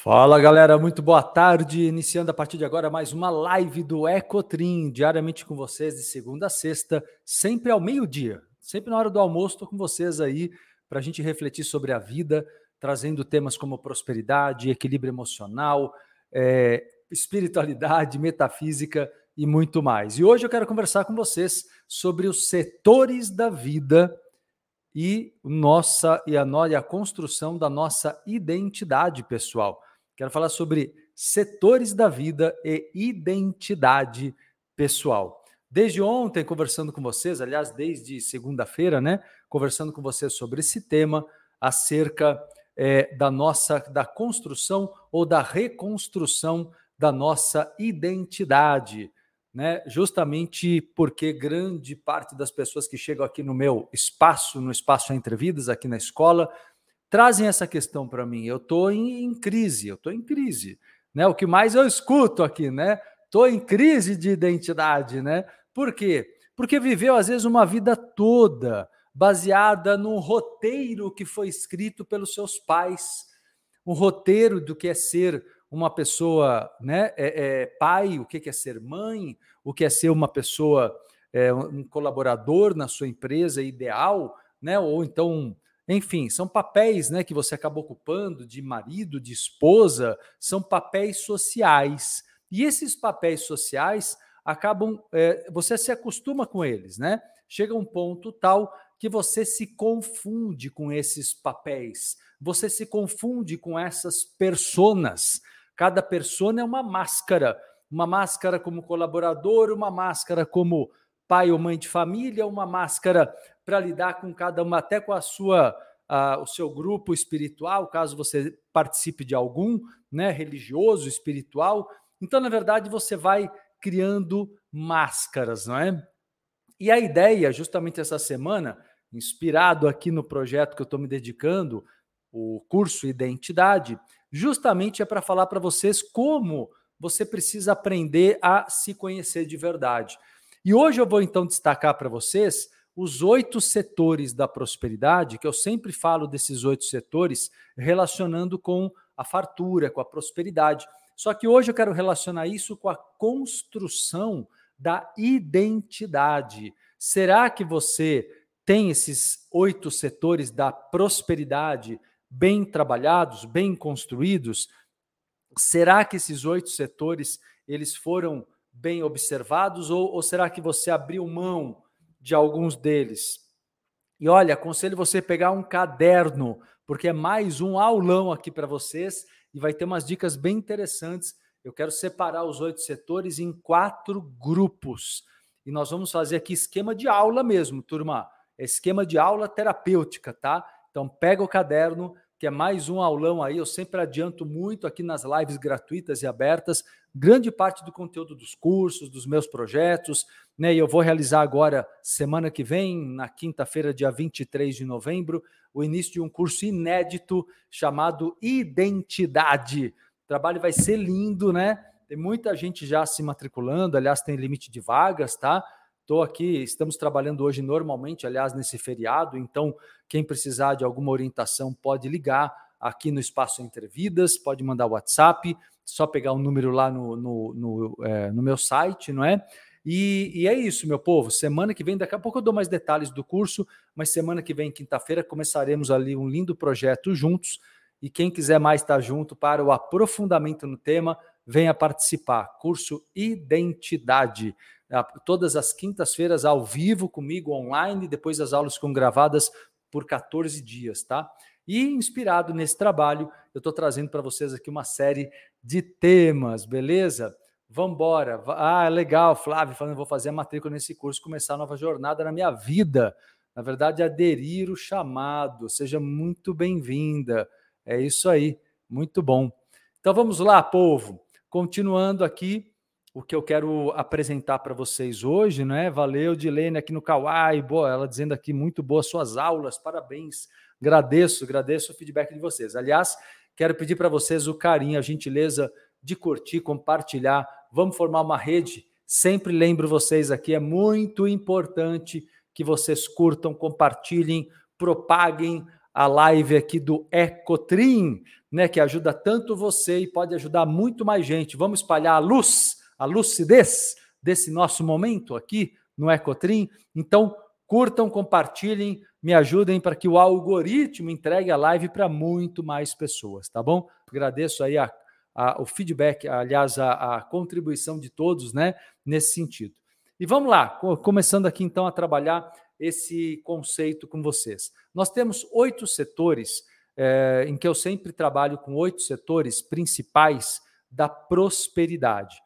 Fala galera, muito boa tarde. Iniciando a partir de agora mais uma live do Ecotrim, diariamente com vocês, de segunda a sexta, sempre ao meio-dia. Sempre na hora do almoço, estou com vocês aí para a gente refletir sobre a vida, trazendo temas como prosperidade, equilíbrio emocional, é, espiritualidade, metafísica e muito mais. E hoje eu quero conversar com vocês sobre os setores da vida e nossa e a, e a construção da nossa identidade pessoal. Quero falar sobre setores da vida e identidade pessoal. Desde ontem, conversando com vocês, aliás, desde segunda-feira, né? Conversando com vocês sobre esse tema acerca é, da nossa da construção ou da reconstrução da nossa identidade, né? Justamente porque grande parte das pessoas que chegam aqui no meu espaço, no espaço entre vidas, aqui na escola, trazem essa questão para mim. Eu estou em, em, crise, eu estou em crise. Né? O que mais eu escuto aqui, né? Estou em crise de identidade, né? Por quê? Porque viveu, às vezes, uma vida toda baseada num roteiro que foi escrito pelos seus pais, um roteiro do que é ser uma pessoa, né? É, é pai, o que é ser mãe, o que é ser uma pessoa, é, um colaborador na sua empresa ideal, né? Ou então enfim, são papéis né, que você acaba ocupando de marido, de esposa, são papéis sociais. E esses papéis sociais acabam, é, você se acostuma com eles, né? Chega um ponto tal que você se confunde com esses papéis, você se confunde com essas personas. Cada persona é uma máscara, uma máscara como colaborador, uma máscara como pai ou mãe de família, uma máscara para lidar com cada uma, até com a sua uh, o seu grupo espiritual, caso você participe de algum, né, religioso, espiritual. Então, na verdade, você vai criando máscaras, não é? E a ideia, justamente essa semana, inspirado aqui no projeto que eu estou me dedicando, o curso Identidade, justamente é para falar para vocês como você precisa aprender a se conhecer de verdade. E hoje eu vou então destacar para vocês os oito setores da prosperidade, que eu sempre falo desses oito setores, relacionando com a fartura, com a prosperidade. Só que hoje eu quero relacionar isso com a construção da identidade. Será que você tem esses oito setores da prosperidade bem trabalhados, bem construídos? Será que esses oito setores eles foram bem observados ou, ou será que você abriu mão de alguns deles. E olha, aconselho você pegar um caderno, porque é mais um aulão aqui para vocês e vai ter umas dicas bem interessantes. Eu quero separar os oito setores em quatro grupos. E nós vamos fazer aqui esquema de aula mesmo, turma. É esquema de aula terapêutica, tá? Então pega o caderno, que é mais um aulão aí. Eu sempre adianto muito aqui nas lives gratuitas e abertas, grande parte do conteúdo dos cursos, dos meus projetos, né? E eu vou realizar agora, semana que vem, na quinta-feira, dia 23 de novembro, o início de um curso inédito chamado Identidade. O trabalho vai ser lindo, né? Tem muita gente já se matriculando, aliás, tem limite de vagas, tá? Estou aqui, estamos trabalhando hoje normalmente, aliás, nesse feriado, então quem precisar de alguma orientação pode ligar aqui no Espaço Entre Vidas, pode mandar WhatsApp, só pegar o um número lá no, no, no, é, no, meu site, não é? E, e, é isso, meu povo. Semana que vem, daqui a pouco eu dou mais detalhes do curso, mas semana que vem, quinta-feira, começaremos ali um lindo projeto juntos. E quem quiser mais estar junto para o aprofundamento no tema, venha participar. Curso Identidade todas as quintas-feiras ao vivo comigo online, depois as aulas ficam gravadas por 14 dias, tá? E inspirado nesse trabalho, eu estou trazendo para vocês aqui uma série de temas, beleza? Vamos embora. Ah, legal, Flávio, falando, vou fazer a matrícula nesse curso, começar a nova jornada na minha vida. Na verdade, aderir o chamado. Seja muito bem-vinda. É isso aí, muito bom. Então vamos lá, povo. Continuando aqui o que eu quero apresentar para vocês hoje, né? Valeu, Dilene, aqui no Kawaii, boa, ela dizendo aqui, muito boas suas aulas, parabéns. Agradeço, agradeço o feedback de vocês. Aliás, quero pedir para vocês o carinho, a gentileza de curtir, compartilhar. Vamos formar uma rede. Sempre lembro vocês aqui, é muito importante que vocês curtam, compartilhem, propaguem a live aqui do Ecotrim, né, que ajuda tanto você e pode ajudar muito mais gente. Vamos espalhar a luz, a lucidez desse nosso momento aqui no Ecotrim. Então, curtam, compartilhem, me ajudem para que o algoritmo entregue a live para muito mais pessoas, tá bom? Agradeço aí a, a, o feedback, aliás, a, a contribuição de todos, né, nesse sentido. E vamos lá, começando aqui então a trabalhar esse conceito com vocês. Nós temos oito setores, é, em que eu sempre trabalho com oito setores principais da prosperidade.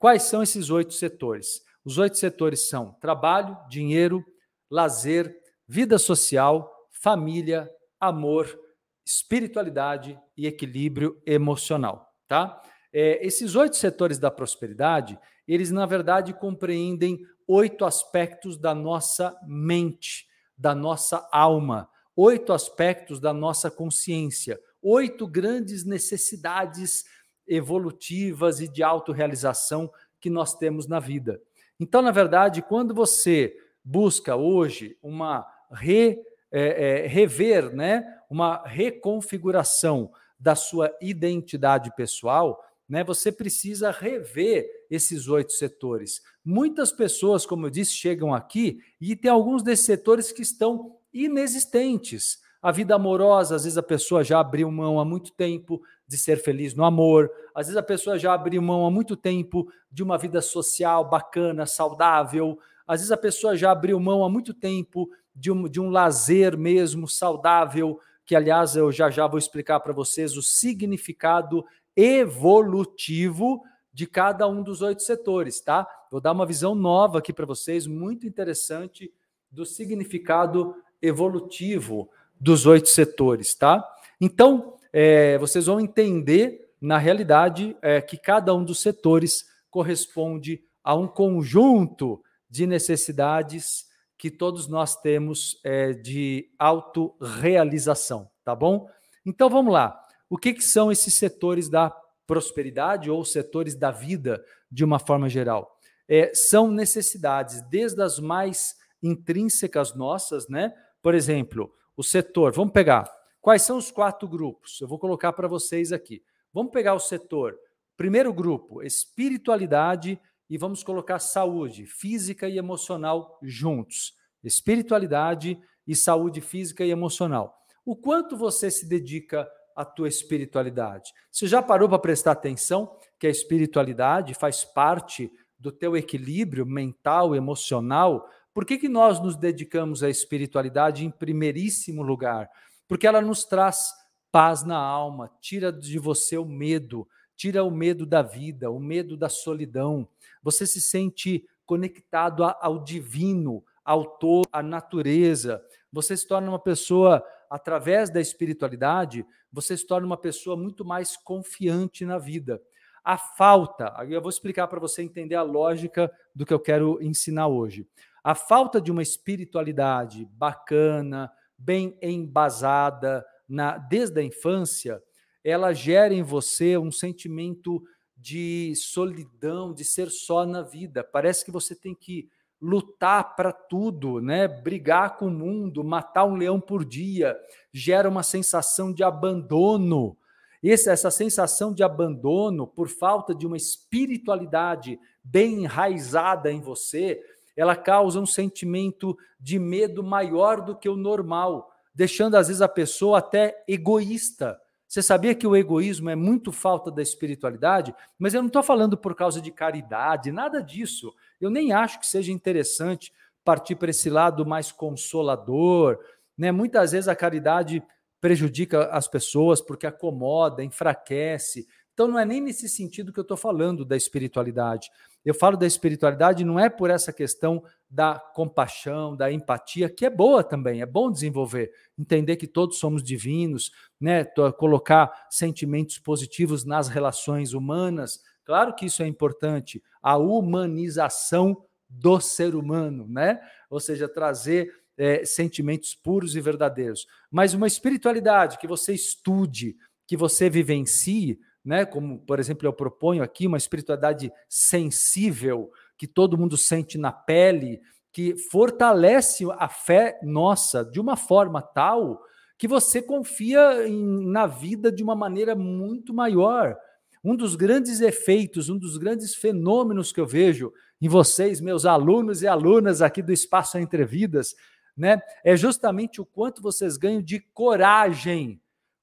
Quais são esses oito setores? Os oito setores são trabalho, dinheiro, lazer, vida social, família, amor, espiritualidade e equilíbrio emocional, tá? É, esses oito setores da prosperidade, eles na verdade compreendem oito aspectos da nossa mente, da nossa alma, oito aspectos da nossa consciência, oito grandes necessidades evolutivas e de autorrealização que nós temos na vida. Então, na verdade, quando você busca hoje uma re, é, é, rever, né, uma reconfiguração da sua identidade pessoal, né, você precisa rever esses oito setores. Muitas pessoas, como eu disse, chegam aqui e tem alguns desses setores que estão inexistentes. A vida amorosa, às vezes a pessoa já abriu mão há muito tempo de ser feliz no amor, às vezes a pessoa já abriu mão há muito tempo de uma vida social bacana, saudável, às vezes a pessoa já abriu mão há muito tempo de um, de um lazer mesmo saudável, que aliás eu já já vou explicar para vocês o significado evolutivo de cada um dos oito setores, tá? Vou dar uma visão nova aqui para vocês, muito interessante, do significado evolutivo dos oito setores, tá? Então, é, vocês vão entender, na realidade, é, que cada um dos setores corresponde a um conjunto de necessidades que todos nós temos é, de autorrealização, tá bom? Então vamos lá. O que, que são esses setores da prosperidade ou setores da vida de uma forma geral? É, são necessidades, desde as mais intrínsecas nossas, né? Por exemplo, o setor, vamos pegar. Quais são os quatro grupos? Eu vou colocar para vocês aqui. Vamos pegar o setor. Primeiro grupo, espiritualidade, e vamos colocar saúde física e emocional juntos. Espiritualidade e saúde física e emocional. O quanto você se dedica à tua espiritualidade? Você já parou para prestar atenção que a espiritualidade faz parte do teu equilíbrio mental, emocional, por que, que nós nos dedicamos à espiritualidade em primeiríssimo lugar? Porque ela nos traz paz na alma, tira de você o medo, tira o medo da vida, o medo da solidão. Você se sente conectado ao divino, ao todo, à natureza. Você se torna uma pessoa, através da espiritualidade, você se torna uma pessoa muito mais confiante na vida. A falta, eu vou explicar para você entender a lógica do que eu quero ensinar hoje. A falta de uma espiritualidade bacana, bem embasada na, desde a infância, ela gera em você um sentimento de solidão, de ser só na vida. Parece que você tem que lutar para tudo, né? Brigar com o mundo, matar um leão por dia, gera uma sensação de abandono. Esse, essa sensação de abandono por falta de uma espiritualidade bem enraizada em você, ela causa um sentimento de medo maior do que o normal, deixando às vezes a pessoa até egoísta. Você sabia que o egoísmo é muito falta da espiritualidade? Mas eu não estou falando por causa de caridade, nada disso. Eu nem acho que seja interessante partir para esse lado mais consolador. Né? Muitas vezes a caridade prejudica as pessoas porque acomoda, enfraquece. Então não é nem nesse sentido que eu estou falando da espiritualidade. Eu falo da espiritualidade não é por essa questão da compaixão, da empatia, que é boa também, é bom desenvolver, entender que todos somos divinos, né? Colocar sentimentos positivos nas relações humanas. Claro que isso é importante, a humanização do ser humano, né? Ou seja, trazer é, sentimentos puros e verdadeiros. Mas uma espiritualidade que você estude, que você vivencie, né? Como, por exemplo, eu proponho aqui uma espiritualidade sensível, que todo mundo sente na pele, que fortalece a fé nossa de uma forma tal que você confia em, na vida de uma maneira muito maior. Um dos grandes efeitos, um dos grandes fenômenos que eu vejo em vocês, meus alunos e alunas aqui do Espaço Entre Vidas, né, é justamente o quanto vocês ganham de coragem,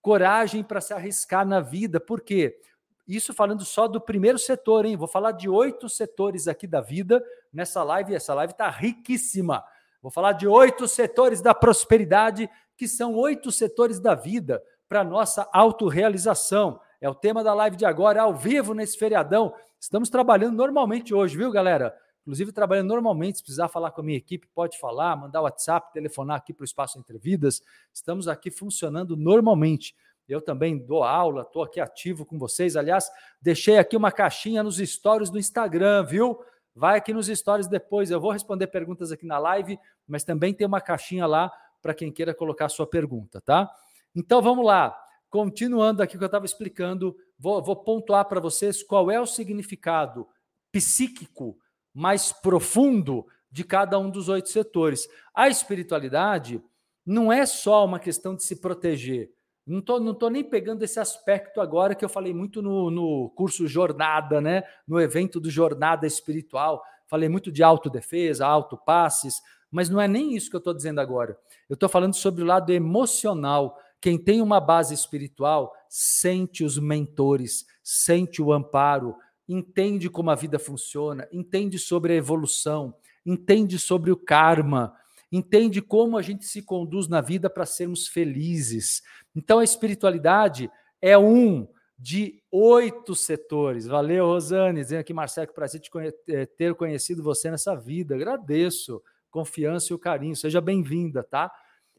coragem para se arriscar na vida. Por quê? Isso falando só do primeiro setor, hein? Vou falar de oito setores aqui da vida nessa live. Essa live está riquíssima. Vou falar de oito setores da prosperidade, que são oito setores da vida para nossa autorrealização. É o tema da live de agora, ao vivo nesse feriadão. Estamos trabalhando normalmente hoje, viu, galera? Inclusive, trabalhando normalmente. Se precisar falar com a minha equipe, pode falar, mandar WhatsApp, telefonar aqui para o Espaço Entrevidas. Estamos aqui funcionando normalmente. Eu também dou aula, estou aqui ativo com vocês. Aliás, deixei aqui uma caixinha nos stories do Instagram, viu? Vai aqui nos stories depois. Eu vou responder perguntas aqui na live, mas também tem uma caixinha lá para quem queira colocar sua pergunta, tá? Então vamos lá. Continuando aqui o que eu estava explicando, vou, vou pontuar para vocês qual é o significado psíquico mais profundo de cada um dos oito setores. A espiritualidade não é só uma questão de se proteger. Não estou não tô nem pegando esse aspecto agora que eu falei muito no, no curso Jornada, né? no evento do Jornada Espiritual. Falei muito de autodefesa, autopasses, mas não é nem isso que eu estou dizendo agora. Eu estou falando sobre o lado emocional. Quem tem uma base espiritual sente os mentores, sente o amparo, entende como a vida funciona, entende sobre a evolução, entende sobre o karma, entende como a gente se conduz na vida para sermos felizes. Então, a espiritualidade é um de oito setores. Valeu, Rosane. Dizendo aqui, Marcelo, que prazer te conhe eh, ter conhecido você nessa vida. Agradeço. Confiança e o carinho. Seja bem-vinda, tá?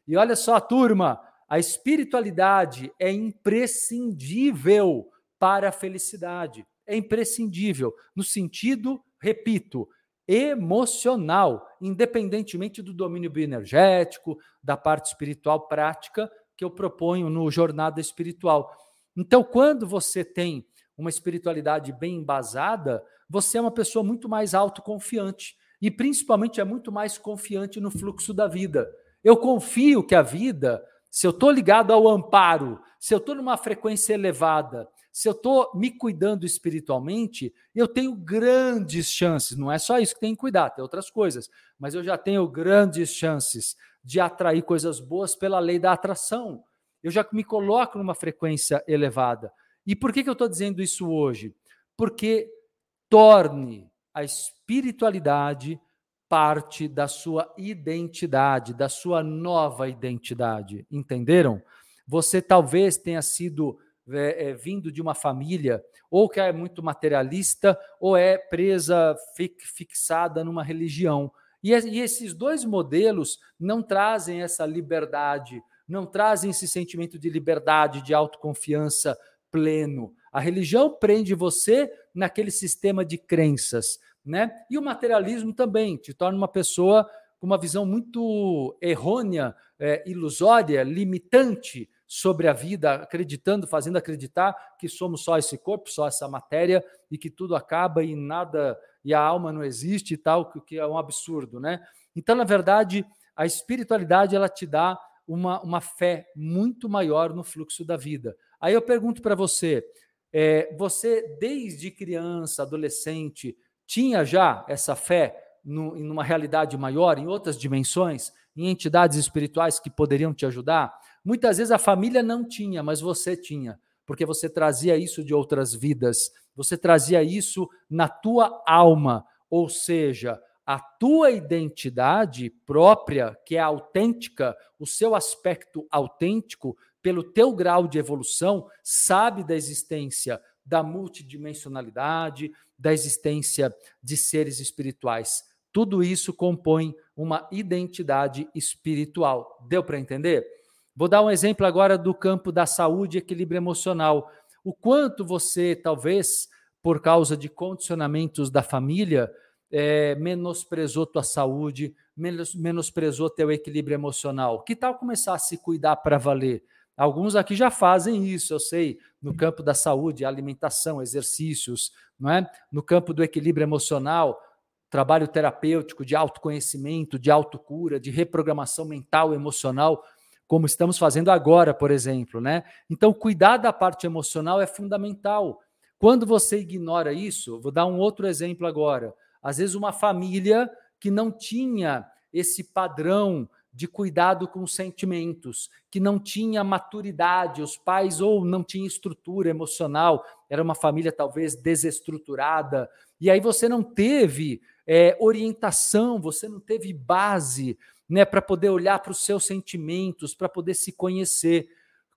E olha só, turma, a espiritualidade é imprescindível para a felicidade. É imprescindível no sentido, repito, emocional, independentemente do domínio bioenergético, da parte espiritual prática que eu proponho no Jornada Espiritual. Então, quando você tem uma espiritualidade bem embasada, você é uma pessoa muito mais autoconfiante e principalmente é muito mais confiante no fluxo da vida. Eu confio que a vida, se eu estou ligado ao amparo, se eu estou numa frequência elevada, se eu estou me cuidando espiritualmente, eu tenho grandes chances, não é só isso que tem que cuidar, tem outras coisas, mas eu já tenho grandes chances de atrair coisas boas pela lei da atração. Eu já me coloco numa frequência elevada. E por que, que eu estou dizendo isso hoje? Porque torne a espiritualidade parte da sua identidade, da sua nova identidade. Entenderam? Você talvez tenha sido é, é, vindo de uma família ou que é muito materialista ou é presa, fixada numa religião. E, e esses dois modelos não trazem essa liberdade, não trazem esse sentimento de liberdade, de autoconfiança pleno. A religião prende você naquele sistema de crenças, né? E o materialismo também te torna uma pessoa com uma visão muito errônea, é, ilusória, limitante sobre a vida, acreditando, fazendo acreditar que somos só esse corpo, só essa matéria e que tudo acaba e nada e a alma não existe e tal, que é um absurdo, né? Então, na verdade, a espiritualidade ela te dá uma, uma fé muito maior no fluxo da vida. Aí eu pergunto para você, é, você desde criança, adolescente, tinha já essa fé no, em uma realidade maior, em outras dimensões, em entidades espirituais que poderiam te ajudar? Muitas vezes a família não tinha, mas você tinha, porque você trazia isso de outras vidas, você trazia isso na tua alma, ou seja, a tua identidade própria, que é autêntica, o seu aspecto autêntico, pelo teu grau de evolução, sabe da existência da multidimensionalidade, da existência de seres espirituais. Tudo isso compõe uma identidade espiritual. Deu para entender? Vou dar um exemplo agora do campo da saúde e equilíbrio emocional. O quanto você, talvez, por causa de condicionamentos da família, é, menosprezou tua saúde, menos, menosprezou teu equilíbrio emocional. Que tal começar a se cuidar para valer? Alguns aqui já fazem isso, eu sei, no campo da saúde, alimentação, exercícios, não é? No campo do equilíbrio emocional, trabalho terapêutico de autoconhecimento, de autocura, de reprogramação mental, emocional. Como estamos fazendo agora, por exemplo, né? Então, cuidar da parte emocional é fundamental. Quando você ignora isso, vou dar um outro exemplo agora. Às vezes, uma família que não tinha esse padrão de cuidado com sentimentos, que não tinha maturidade, os pais ou não tinham estrutura emocional, era uma família talvez desestruturada, e aí você não teve é, orientação, você não teve base né, para poder olhar para os seus sentimentos, para poder se conhecer.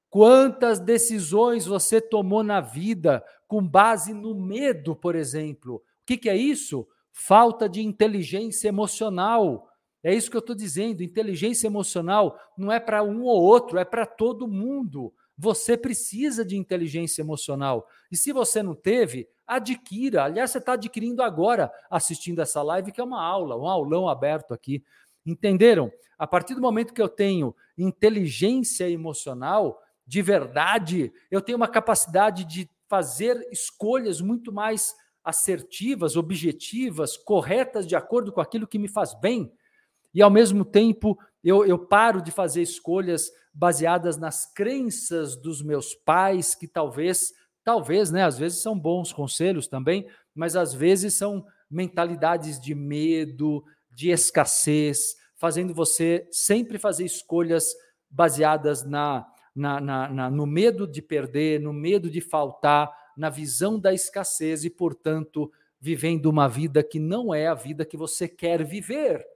Quantas decisões você tomou na vida com base no medo, por exemplo? O que, que é isso? Falta de inteligência emocional. É isso que eu estou dizendo. Inteligência emocional não é para um ou outro, é para todo mundo. Você precisa de inteligência emocional. E se você não teve, adquira. Aliás, você está adquirindo agora, assistindo essa live, que é uma aula, um aulão aberto aqui. Entenderam? A partir do momento que eu tenho inteligência emocional, de verdade, eu tenho uma capacidade de fazer escolhas muito mais assertivas, objetivas, corretas, de acordo com aquilo que me faz bem e ao mesmo tempo eu, eu paro de fazer escolhas baseadas nas crenças dos meus pais, que talvez, talvez, né, às vezes são bons conselhos também, mas às vezes são mentalidades de medo, de escassez, fazendo você sempre fazer escolhas baseadas na, na, na, na, no medo de perder, no medo de faltar, na visão da escassez e, portanto, vivendo uma vida que não é a vida que você quer viver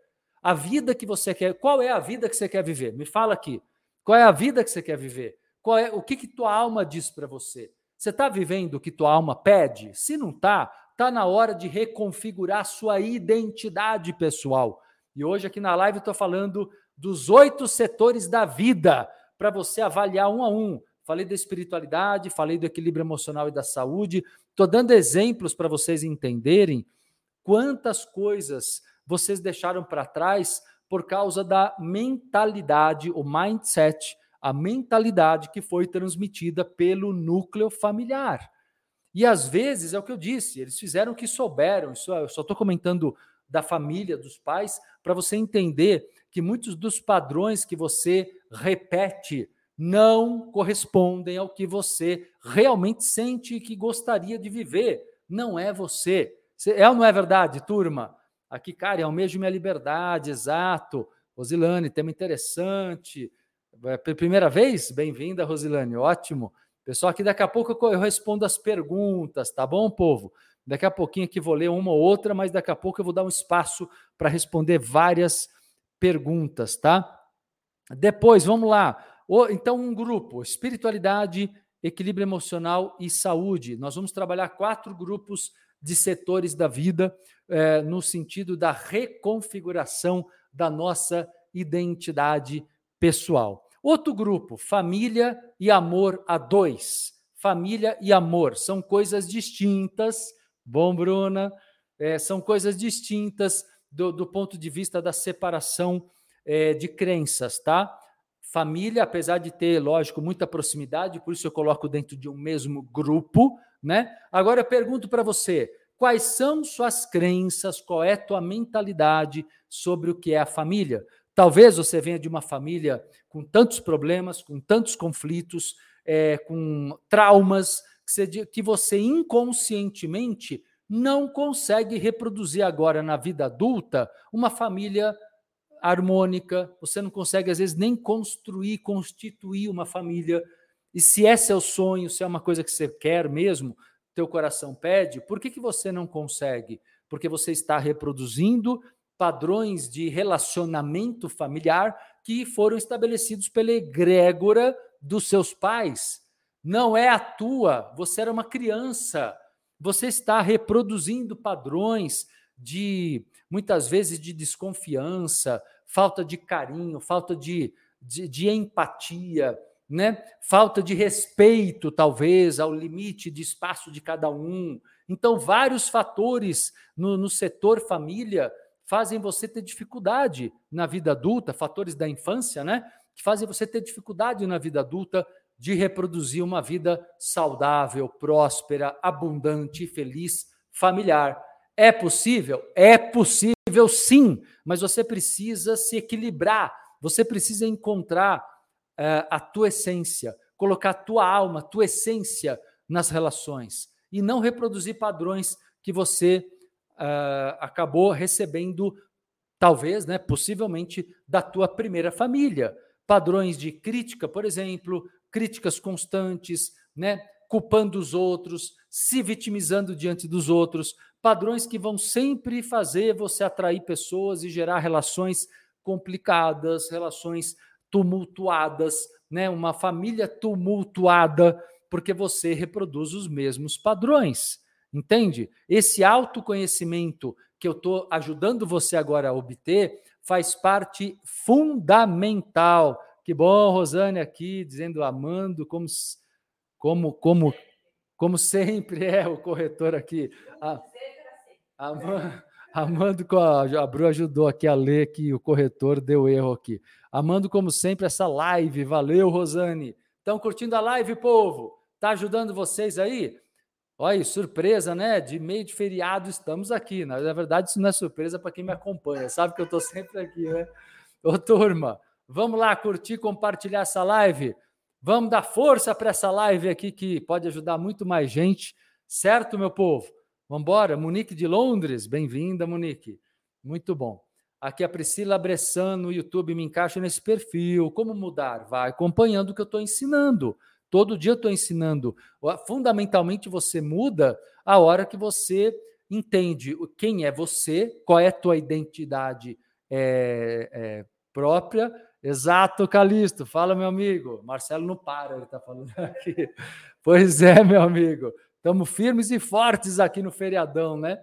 a vida que você quer. Qual é a vida que você quer viver? Me fala aqui. Qual é a vida que você quer viver? Qual é o que, que tua alma diz para você? Você está vivendo o que tua alma pede? Se não está, está na hora de reconfigurar sua identidade pessoal. E hoje aqui na live estou falando dos oito setores da vida para você avaliar um a um. Falei da espiritualidade, falei do equilíbrio emocional e da saúde. Estou dando exemplos para vocês entenderem quantas coisas vocês deixaram para trás por causa da mentalidade, o mindset, a mentalidade que foi transmitida pelo núcleo familiar. E às vezes, é o que eu disse, eles fizeram o que souberam. Isso, eu só estou comentando da família, dos pais, para você entender que muitos dos padrões que você repete não correspondem ao que você realmente sente e que gostaria de viver. Não é você. É ou não é verdade, turma? Aqui, cara, é o mesmo minha liberdade, exato. Rosilane, tema interessante. É, primeira vez? Bem-vinda, Rosilane, ótimo. Pessoal, aqui daqui a pouco eu respondo as perguntas, tá bom, povo? Daqui a pouquinho aqui vou ler uma ou outra, mas daqui a pouco eu vou dar um espaço para responder várias perguntas, tá? Depois, vamos lá. Então, um grupo: espiritualidade, equilíbrio emocional e saúde. Nós vamos trabalhar quatro grupos de setores da vida, é, no sentido da reconfiguração da nossa identidade pessoal. Outro grupo, família e amor a dois. Família e amor são coisas distintas. Bom, Bruna, é, são coisas distintas do, do, ponto de vista da separação é, de crenças, tá? Família, apesar de ter, lógico, muita proximidade, por isso eu coloco dentro de um mesmo grupo, né? Agora eu pergunto para você, quais são suas crenças, qual é tua mentalidade sobre o que é a família? Talvez você venha de uma família com tantos problemas, com tantos conflitos, é, com traumas, que você, que você inconscientemente não consegue reproduzir agora na vida adulta uma família harmônica, você não consegue, às vezes, nem construir, constituir uma família e se é seu sonho, se é uma coisa que você quer mesmo, teu coração pede, por que, que você não consegue? Porque você está reproduzindo padrões de relacionamento familiar que foram estabelecidos pela egrégora dos seus pais. Não é a tua, você era uma criança. Você está reproduzindo padrões de, muitas vezes, de desconfiança, falta de carinho, falta de, de, de empatia, né? falta de respeito, talvez, ao limite de espaço de cada um. Então, vários fatores no, no setor família fazem você ter dificuldade na vida adulta, fatores da infância, né? Que fazem você ter dificuldade na vida adulta de reproduzir uma vida saudável, próspera, abundante feliz, familiar. É possível? É possível sim, mas você precisa se equilibrar, você precisa encontrar é, a tua essência, colocar a tua alma, a tua essência nas relações e não reproduzir padrões que você uh, acabou recebendo, talvez, né, possivelmente, da tua primeira família. Padrões de crítica, por exemplo, críticas constantes, né, culpando os outros, se vitimizando diante dos outros, padrões que vão sempre fazer você atrair pessoas e gerar relações complicadas, relações tumultuadas, né? Uma família tumultuada porque você reproduz os mesmos padrões. Entende? Esse autoconhecimento que eu estou ajudando você agora a obter faz parte fundamental. Que bom, Rosane aqui dizendo amando como como como como sempre é o corretor aqui. A, amando, amando a, a Bru ajudou aqui a ler que o corretor deu erro aqui. Amando como sempre essa live. Valeu, Rosane. Estão curtindo a live, povo? Tá ajudando vocês aí? Olha, surpresa, né? De meio de feriado estamos aqui. Na verdade, isso não é surpresa para quem me acompanha. Sabe que eu estou sempre aqui, né? Ô, turma, vamos lá curtir, compartilhar essa live. Vamos dar força para essa live aqui que pode ajudar muito mais gente, certo, meu povo? Vamos embora. Monique de Londres, bem-vinda, Monique. Muito bom. Aqui a Priscila Bressan no YouTube me encaixa nesse perfil. Como mudar? Vai acompanhando o que eu estou ensinando. Todo dia eu estou ensinando. Fundamentalmente, você muda a hora que você entende quem é você, qual é a tua identidade é, é, própria. Exato, Calixto. Fala, meu amigo. Marcelo não para, ele está falando aqui. Pois é, meu amigo. Estamos firmes e fortes aqui no feriadão, né?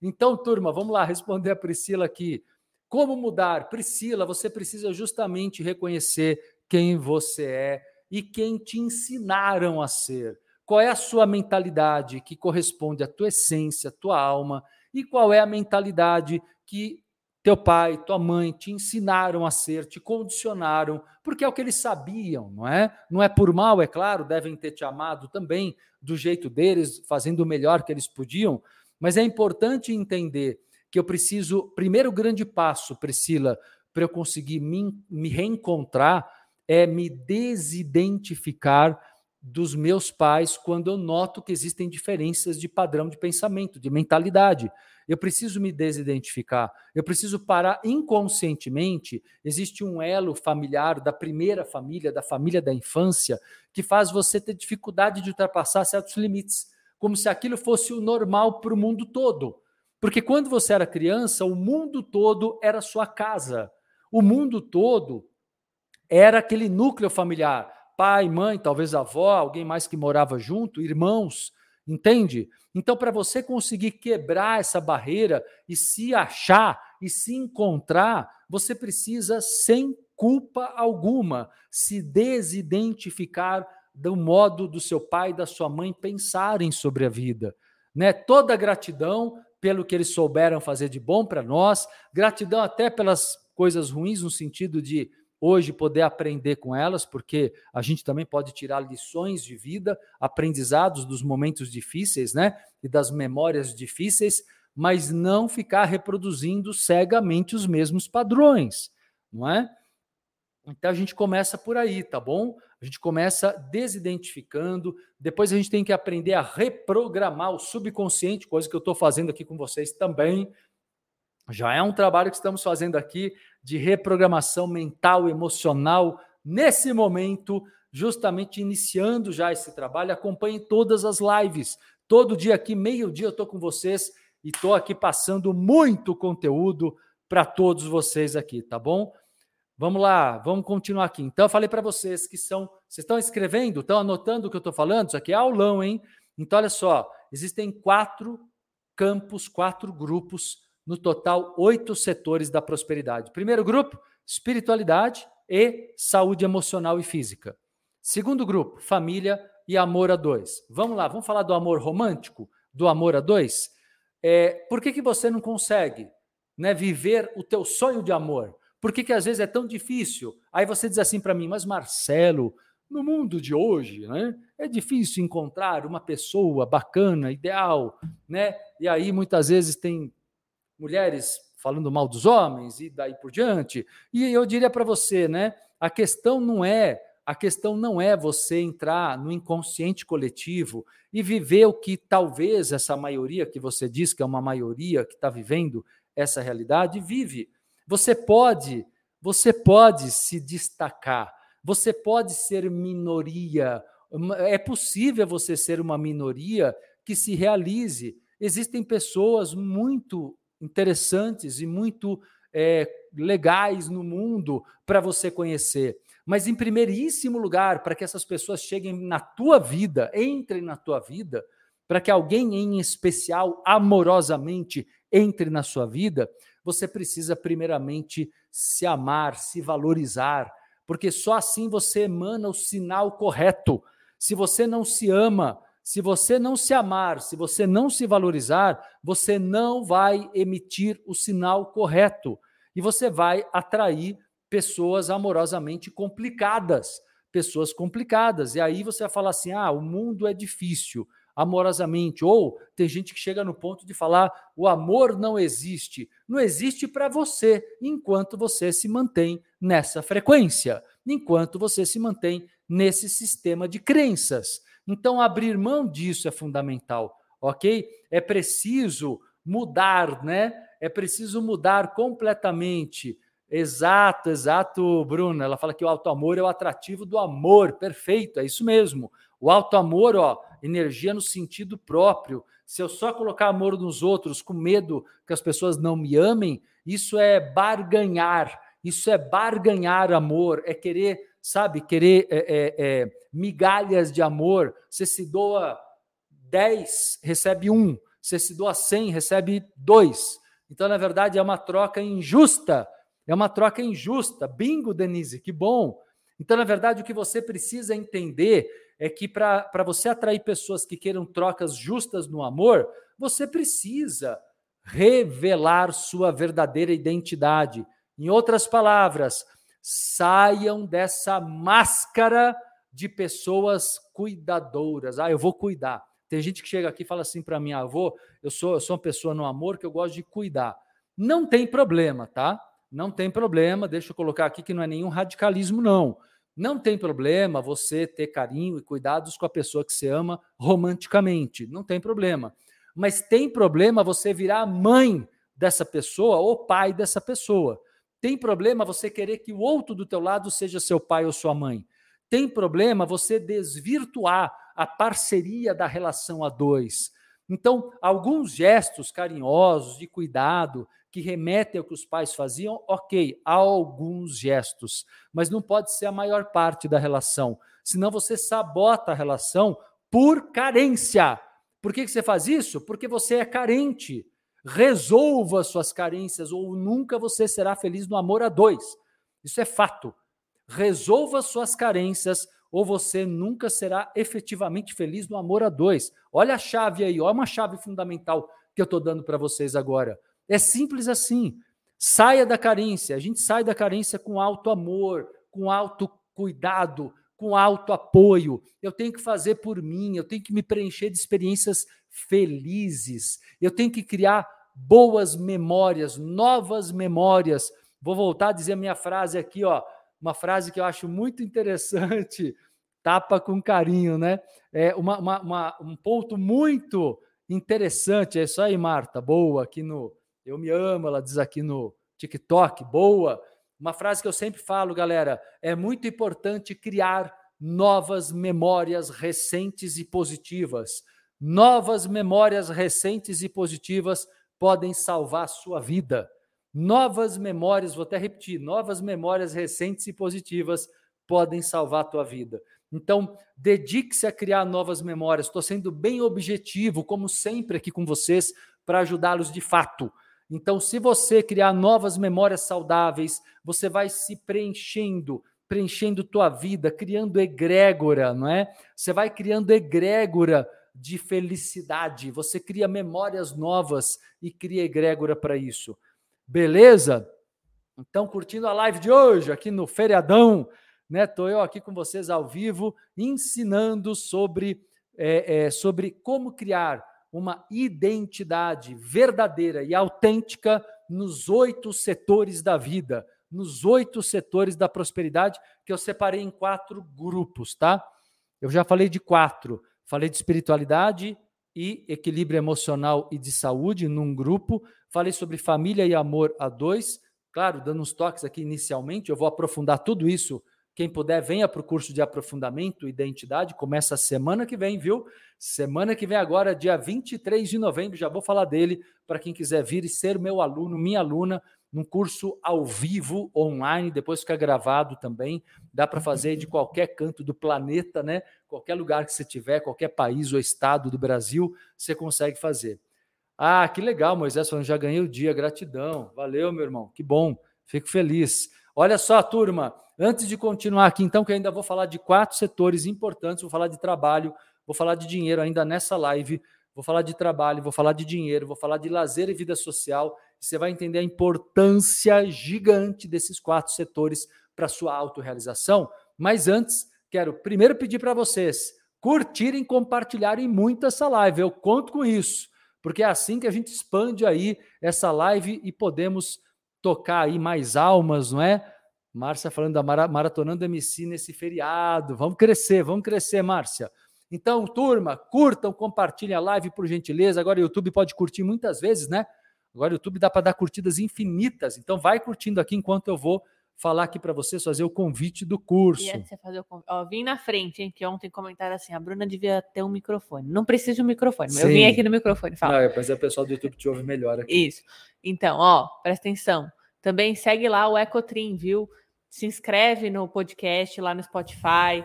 Então, turma, vamos lá responder a Priscila aqui. Como mudar? Priscila, você precisa justamente reconhecer quem você é e quem te ensinaram a ser. Qual é a sua mentalidade que corresponde à tua essência, à tua alma, e qual é a mentalidade que teu pai, tua mãe te ensinaram a ser, te condicionaram, porque é o que eles sabiam, não é? Não é por mal, é claro, devem ter te amado também do jeito deles, fazendo o melhor que eles podiam, mas é importante entender que eu preciso, primeiro grande passo, Priscila, para eu conseguir me, me reencontrar é me desidentificar dos meus pais quando eu noto que existem diferenças de padrão de pensamento, de mentalidade. Eu preciso me desidentificar, eu preciso parar inconscientemente. Existe um elo familiar da primeira família, da família da infância, que faz você ter dificuldade de ultrapassar certos limites, como se aquilo fosse o normal para o mundo todo. Porque quando você era criança, o mundo todo era sua casa. O mundo todo era aquele núcleo familiar, pai, mãe, talvez avó, alguém mais que morava junto, irmãos, entende? Então, para você conseguir quebrar essa barreira e se achar e se encontrar, você precisa, sem culpa alguma, se desidentificar do modo do seu pai e da sua mãe pensarem sobre a vida. Né? Toda gratidão pelo que eles souberam fazer de bom para nós, gratidão até pelas coisas ruins, no sentido de hoje poder aprender com elas, porque a gente também pode tirar lições de vida, aprendizados dos momentos difíceis, né? E das memórias difíceis, mas não ficar reproduzindo cegamente os mesmos padrões, não é? Então a gente começa por aí, tá bom? A gente começa desidentificando, depois a gente tem que aprender a reprogramar o subconsciente, coisa que eu estou fazendo aqui com vocês também. Já é um trabalho que estamos fazendo aqui de reprogramação mental, emocional, nesse momento, justamente iniciando já esse trabalho. Acompanhe todas as lives. Todo dia aqui, meio-dia, eu estou com vocês e estou aqui passando muito conteúdo para todos vocês aqui, tá bom? Vamos lá, vamos continuar aqui. Então, eu falei para vocês que são. Vocês estão escrevendo? Estão anotando o que eu estou falando? Isso aqui é aulão, hein? Então, olha só: existem quatro campos, quatro grupos no total oito setores da prosperidade. Primeiro grupo, espiritualidade e saúde emocional e física. Segundo grupo, família e amor a dois. Vamos lá, vamos falar do amor romântico, do amor a dois. É, por que, que você não consegue né, viver o teu sonho de amor? Por que, que às vezes é tão difícil? Aí você diz assim para mim, mas Marcelo, no mundo de hoje, né, é difícil encontrar uma pessoa bacana, ideal, né? E aí muitas vezes tem mulheres falando mal dos homens e daí por diante. E eu diria para você, né? A questão não é A questão não é você entrar no inconsciente coletivo e viver o que talvez essa maioria que você diz que é uma maioria que está vivendo essa realidade vive. Você pode, você pode se destacar, você pode ser minoria. É possível você ser uma minoria que se realize. Existem pessoas muito interessantes e muito é, legais no mundo para você conhecer. Mas, em primeiríssimo lugar, para que essas pessoas cheguem na tua vida, entrem na tua vida, para que alguém em especial, amorosamente, entre na sua vida, você precisa, primeiramente, se amar, se valorizar, porque só assim você emana o sinal correto. Se você não se ama, se você não se amar, se você não se valorizar, você não vai emitir o sinal correto e você vai atrair pessoas amorosamente complicadas, pessoas complicadas. E aí você vai falar assim: ah, o mundo é difícil, amorosamente. Ou tem gente que chega no ponto de falar: o amor não existe. Não existe para você, enquanto você se mantém nessa frequência, enquanto você se mantém nesse sistema de crenças. Então, abrir mão disso é fundamental, ok? É preciso mudar, né? É preciso mudar completamente Exato, exato, Bruna. Ela fala que o alto amor é o atrativo do amor. Perfeito, é isso mesmo. O alto amor, ó, energia no sentido próprio. Se eu só colocar amor nos outros com medo que as pessoas não me amem, isso é barganhar. Isso é barganhar amor, é querer, sabe, querer é, é, migalhas de amor. Você se doa 10, recebe um. Você se doa 100, recebe dois. Então, na verdade, é uma troca injusta é uma troca injusta. Bingo, Denise, que bom. Então, na verdade, o que você precisa entender é que para você atrair pessoas que queiram trocas justas no amor, você precisa revelar sua verdadeira identidade. Em outras palavras, saiam dessa máscara de pessoas cuidadoras. Ah, eu vou cuidar. Tem gente que chega aqui e fala assim para mim: vou, eu, sou, eu sou uma pessoa no amor que eu gosto de cuidar. Não tem problema, tá? não tem problema, deixa eu colocar aqui que não é nenhum radicalismo, não. Não tem problema você ter carinho e cuidados com a pessoa que você ama romanticamente, não tem problema. Mas tem problema você virar mãe dessa pessoa ou pai dessa pessoa. Tem problema você querer que o outro do teu lado seja seu pai ou sua mãe. Tem problema você desvirtuar a parceria da relação a dois. Então, alguns gestos carinhosos, de cuidado, que remetem ao que os pais faziam, ok, há alguns gestos, mas não pode ser a maior parte da relação. Senão você sabota a relação por carência. Por que, que você faz isso? Porque você é carente. Resolva suas carências, ou nunca você será feliz no amor a dois. Isso é fato. Resolva suas carências, ou você nunca será efetivamente feliz no amor a dois. Olha a chave aí, olha uma chave fundamental que eu estou dando para vocês agora. É simples assim. Saia da carência. A gente sai da carência com alto amor, com alto cuidado, com alto apoio. Eu tenho que fazer por mim, eu tenho que me preencher de experiências felizes. Eu tenho que criar boas memórias, novas memórias. Vou voltar a dizer a minha frase aqui, ó, uma frase que eu acho muito interessante. Tapa com carinho, né? É uma, uma, uma, um ponto muito interessante. É isso aí, Marta. Boa, aqui no, eu me amo, ela diz aqui no TikTok, boa. Uma frase que eu sempre falo, galera, é muito importante criar novas memórias recentes e positivas. Novas memórias recentes e positivas podem salvar a sua vida. Novas memórias, vou até repetir, novas memórias recentes e positivas podem salvar a tua vida. Então, dedique-se a criar novas memórias. Estou sendo bem objetivo, como sempre, aqui com vocês, para ajudá-los de fato. Então, se você criar novas memórias saudáveis, você vai se preenchendo, preenchendo tua vida, criando egrégora, não é? Você vai criando egrégora de felicidade. Você cria memórias novas e cria egrégora para isso. Beleza? Então, curtindo a live de hoje aqui no feriadão, né? Tô eu aqui com vocês ao vivo ensinando sobre é, é, sobre como criar uma identidade verdadeira e autêntica nos oito setores da vida. nos oito setores da prosperidade, que eu separei em quatro grupos, tá? Eu já falei de quatro. Falei de espiritualidade e equilíbrio emocional e de saúde num grupo. Falei sobre família e amor a dois. Claro, dando uns toques aqui inicialmente, eu vou aprofundar tudo isso. Quem puder, venha para o curso de aprofundamento identidade. Começa semana que vem, viu? Semana que vem, agora, dia 23 de novembro, já vou falar dele para quem quiser vir e ser meu aluno, minha aluna num curso ao vivo, online, depois fica gravado também. Dá para fazer de qualquer canto do planeta, né? Qualquer lugar que você tiver, qualquer país ou estado do Brasil, você consegue fazer. Ah, que legal, Moisés falando, já ganhei o dia, gratidão. Valeu, meu irmão, que bom, fico feliz. Olha só, turma, antes de continuar aqui, então, que ainda vou falar de quatro setores importantes, vou falar de trabalho, vou falar de dinheiro ainda nessa live, vou falar de trabalho, vou falar de dinheiro, vou falar de lazer e vida social você vai entender a importância gigante desses quatro setores para sua autorrealização. Mas antes, quero primeiro pedir para vocês curtirem, compartilharem muito essa live. Eu conto com isso, porque é assim que a gente expande aí essa live e podemos tocar aí mais almas, não é? Márcia falando da Maratonando MC nesse feriado. Vamos crescer, vamos crescer, Márcia. Então, turma, curtam, compartilhem a live por gentileza. Agora o YouTube pode curtir muitas vezes, né? Agora o YouTube dá para dar curtidas infinitas. Então vai curtindo aqui enquanto eu vou falar aqui para vocês, fazer o convite do curso. E antes de você fazer o convite, ó, vim na frente, hein, que ontem comentaram assim, a Bruna devia ter um microfone. Não precisa de um microfone, mas eu vim aqui no microfone, fala. Não, é, mas é o pessoal do YouTube te ouve melhor aqui. Isso. Então, ó, presta atenção. Também segue lá o Ecotrim, viu? Se inscreve no podcast lá no Spotify.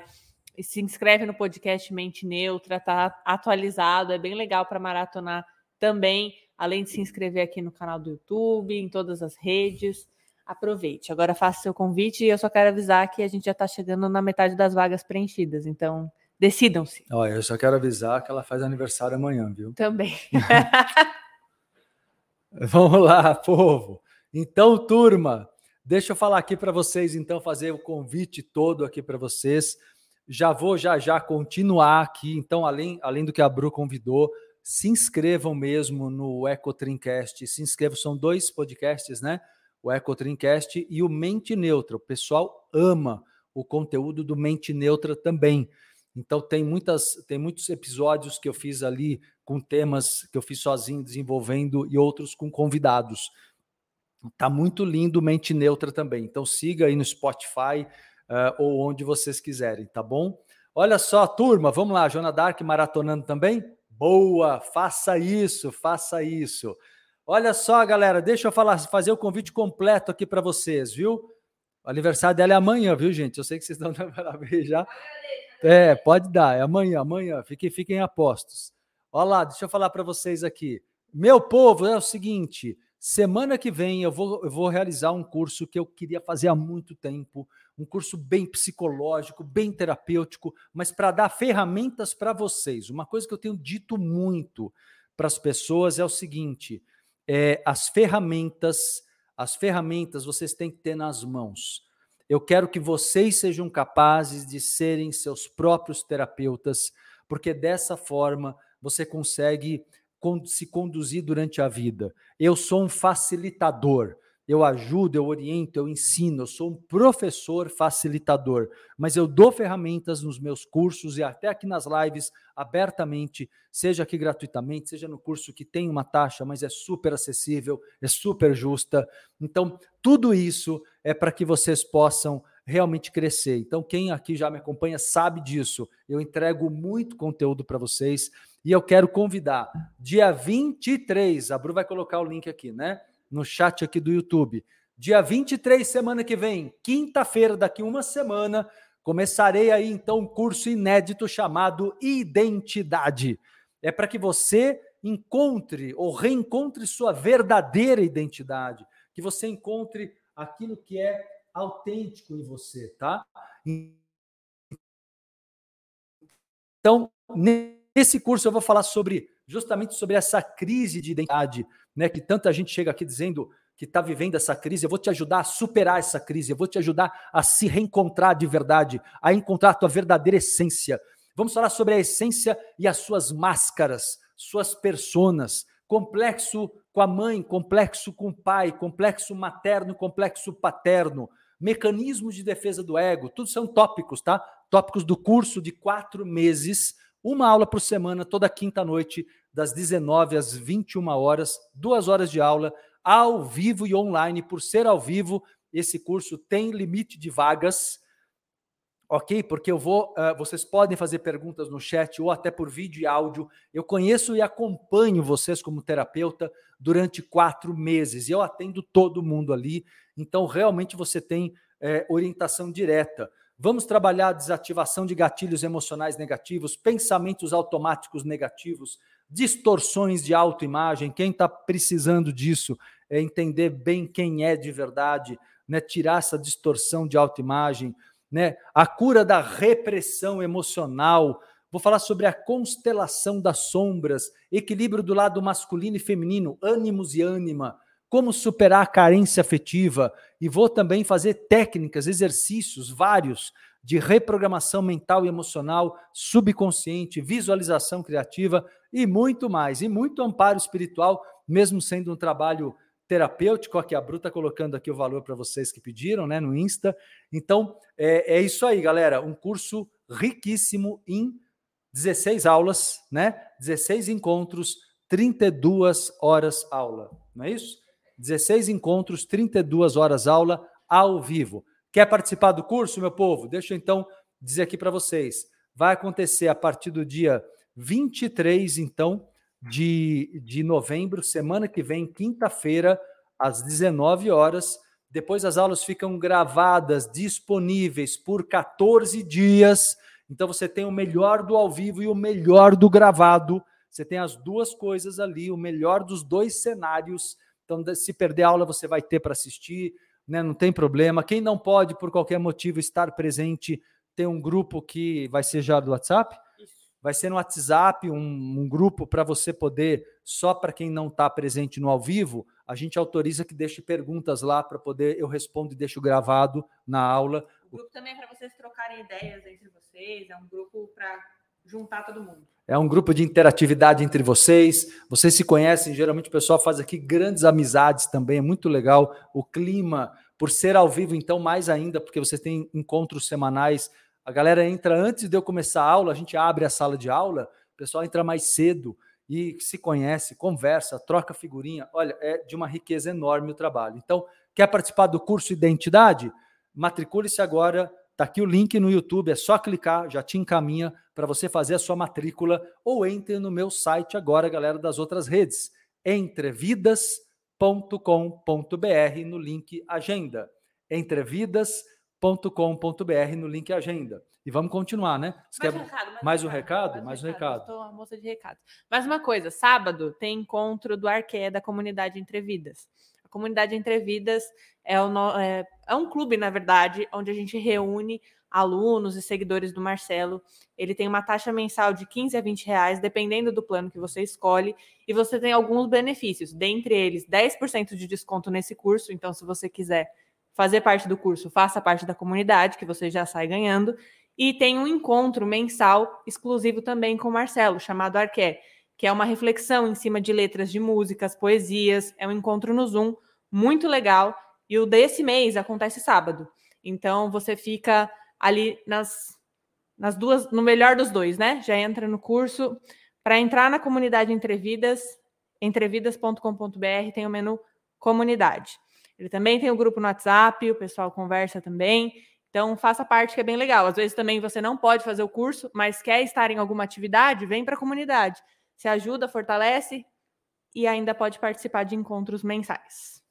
Se inscreve no podcast Mente Neutra, tá atualizado, é bem legal para maratonar também além de se inscrever aqui no canal do YouTube, em todas as redes. Aproveite. Agora faça seu convite e eu só quero avisar que a gente já está chegando na metade das vagas preenchidas. Então, decidam-se. Olha, eu só quero avisar que ela faz aniversário amanhã, viu? Também. Vamos lá, povo. Então, turma, deixa eu falar aqui para vocês, então, fazer o convite todo aqui para vocês. Já vou já já continuar aqui. Então, além, além do que a Bru convidou, se inscrevam mesmo no Ecotrincast. Se inscrevam, são dois podcasts, né? O Ecotrincast e o Mente Neutra. O pessoal ama o conteúdo do Mente Neutra também. Então tem muitas, tem muitos episódios que eu fiz ali com temas que eu fiz sozinho desenvolvendo e outros com convidados. Tá muito lindo Mente Neutra também. Então siga aí no Spotify uh, ou onde vocês quiserem, tá bom? Olha só, turma, vamos lá, Jona Dark maratonando também? Boa, faça isso, faça isso. Olha só, galera, deixa eu falar, fazer o convite completo aqui para vocês, viu? O aniversário dela é amanhã, viu, gente? Eu sei que vocês estão dando parabéns já. É, pode dar, é amanhã, amanhã. Fiquem, fiquem apostos. Olha lá, deixa eu falar para vocês aqui. Meu povo, é o seguinte: semana que vem eu vou, eu vou realizar um curso que eu queria fazer há muito tempo um curso bem psicológico, bem terapêutico, mas para dar ferramentas para vocês. Uma coisa que eu tenho dito muito para as pessoas é o seguinte: é, as ferramentas, as ferramentas vocês têm que ter nas mãos. Eu quero que vocês sejam capazes de serem seus próprios terapeutas, porque dessa forma você consegue se conduzir durante a vida. Eu sou um facilitador eu ajudo, eu oriento, eu ensino, eu sou um professor facilitador, mas eu dou ferramentas nos meus cursos e até aqui nas lives abertamente, seja aqui gratuitamente, seja no curso que tem uma taxa, mas é super acessível, é super justa. Então, tudo isso é para que vocês possam realmente crescer. Então, quem aqui já me acompanha sabe disso. Eu entrego muito conteúdo para vocês e eu quero convidar dia 23, a Bru vai colocar o link aqui, né? no chat aqui do YouTube. Dia 23, semana que vem, quinta-feira, daqui uma semana, começarei aí então um curso inédito chamado Identidade. É para que você encontre ou reencontre sua verdadeira identidade, que você encontre aquilo que é autêntico em você, tá? Então, nesse curso eu vou falar sobre justamente sobre essa crise de identidade, né? Que tanta gente chega aqui dizendo que está vivendo essa crise. Eu vou te ajudar a superar essa crise. Eu vou te ajudar a se reencontrar de verdade, a encontrar a tua verdadeira essência. Vamos falar sobre a essência e as suas máscaras, suas personas, complexo com a mãe, complexo com o pai, complexo materno, complexo paterno, mecanismos de defesa do ego, tudo são tópicos, tá? Tópicos do curso de quatro meses, uma aula por semana, toda quinta noite, das 19 às 21 horas, duas horas de aula, ao vivo e online. Por ser ao vivo, esse curso tem limite de vagas ok? Porque eu vou, uh, vocês podem fazer perguntas no chat ou até por vídeo e áudio. Eu conheço e acompanho vocês como terapeuta durante quatro meses e eu atendo todo mundo ali. Então, realmente você tem é, orientação direta. Vamos trabalhar desativação de gatilhos emocionais negativos, pensamentos automáticos negativos, distorções de autoimagem. Quem está precisando disso é entender bem quem é de verdade, né? tirar essa distorção de autoimagem né? A cura da repressão emocional. Vou falar sobre a constelação das sombras, equilíbrio do lado masculino e feminino, ânimos e ânima, como superar a carência afetiva e vou também fazer técnicas, exercícios vários de reprogramação mental e emocional, subconsciente, visualização criativa e muito mais, e muito amparo espiritual, mesmo sendo um trabalho terapêutico, aqui a Bru está colocando aqui o valor para vocês que pediram, né, no Insta. Então, é, é isso aí, galera, um curso riquíssimo em 16 aulas, né? 16 encontros, 32 horas aula, não é isso? 16 encontros, 32 horas aula ao vivo. Quer participar do curso, meu povo? Deixa eu então dizer aqui para vocês. Vai acontecer a partir do dia 23, então, de, de novembro, semana que vem, quinta-feira, às 19 horas. Depois as aulas ficam gravadas, disponíveis por 14 dias. Então você tem o melhor do ao vivo e o melhor do gravado. Você tem as duas coisas ali, o melhor dos dois cenários. Então, se perder aula, você vai ter para assistir, né? não tem problema. Quem não pode, por qualquer motivo, estar presente, tem um grupo que vai ser já do WhatsApp vai ser no WhatsApp, um, um grupo para você poder, só para quem não está presente no ao vivo, a gente autoriza que deixe perguntas lá para poder, eu respondo e deixo gravado na aula. O grupo também é para vocês trocarem ideias entre vocês, é um grupo para juntar todo mundo. É um grupo de interatividade entre vocês. Vocês se conhecem, geralmente o pessoal faz aqui grandes amizades também, é muito legal. O clima, por ser ao vivo, então, mais ainda, porque vocês têm encontros semanais a galera entra antes de eu começar a aula, a gente abre a sala de aula, o pessoal entra mais cedo e se conhece, conversa, troca figurinha. Olha, é de uma riqueza enorme o trabalho. Então, quer participar do curso Identidade? Matricule-se agora. Está aqui o link no YouTube, é só clicar, já te encaminha para você fazer a sua matrícula ou entre no meu site agora, galera das outras redes, entrevidas.com.br no link Agenda. Entrevidas.com.br com.br no link agenda. E vamos continuar, né? Você mais, quer... recado, mais, mais um recado? Mais, mais um recado. Estou uma moça de recado. Mais uma coisa, sábado tem encontro do Arqué da comunidade Entrevidas. A comunidade Entrevidas é, o, é, é um clube, na verdade, onde a gente reúne alunos e seguidores do Marcelo. Ele tem uma taxa mensal de 15 a 20 reais, dependendo do plano que você escolhe, e você tem alguns benefícios, dentre eles 10% de desconto nesse curso. Então, se você quiser fazer parte do curso, faça parte da comunidade, que você já sai ganhando. E tem um encontro mensal exclusivo também com o Marcelo, chamado Arqué, que é uma reflexão em cima de letras de músicas, poesias. É um encontro no Zoom muito legal. E o desse mês acontece sábado. Então você fica ali nas, nas duas, no melhor dos dois, né? Já entra no curso. Para entrar na comunidade Entrevidas, entrevidas.com.br tem o menu comunidade. Ele também tem o grupo no WhatsApp, o pessoal conversa também. Então, faça parte, que é bem legal. Às vezes também você não pode fazer o curso, mas quer estar em alguma atividade, vem para a comunidade. Se ajuda, fortalece e ainda pode participar de encontros mensais.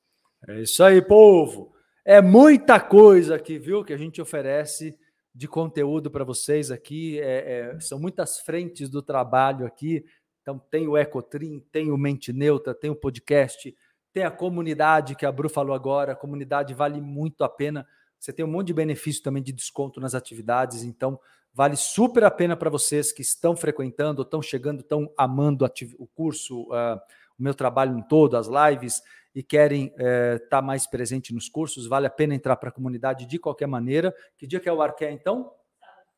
É isso aí, povo. É muita coisa aqui, viu, que a gente oferece de conteúdo para vocês aqui. É, é, são muitas frentes do trabalho aqui. Então, tem o Ecotrim, tem o Mente Neutra, tem o podcast tem a comunidade que a Bru falou agora, a comunidade vale muito a pena. Você tem um monte de benefício também de desconto nas atividades, então vale super a pena para vocês que estão frequentando, estão chegando, estão amando o curso, uh, o meu trabalho em todo, as lives, e querem estar uh, tá mais presente nos cursos, vale a pena entrar para a comunidade de qualquer maneira. Que dia que é o Arqué, então?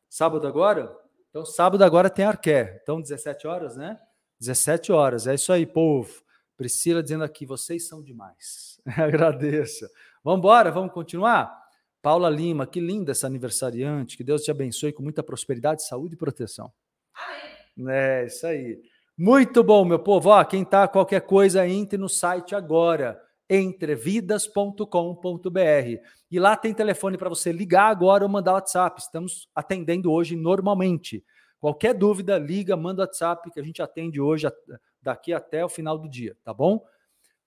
Sábado agora? Então, sábado agora tem Arqué. Então, 17 horas, né? 17 horas, é isso aí, povo. Priscila dizendo aqui, vocês são demais. Agradeço. Vamos embora, vamos continuar? Paula Lima, que linda essa aniversariante. Que Deus te abençoe com muita prosperidade, saúde e proteção. Amém. É, isso aí. Muito bom, meu povo. Ó, quem tá qualquer coisa, entre no site agora, entrevidas.com.br. E lá tem telefone para você ligar agora ou mandar WhatsApp. Estamos atendendo hoje normalmente. Qualquer dúvida, liga, manda WhatsApp que a gente atende hoje daqui até o final do dia, tá bom?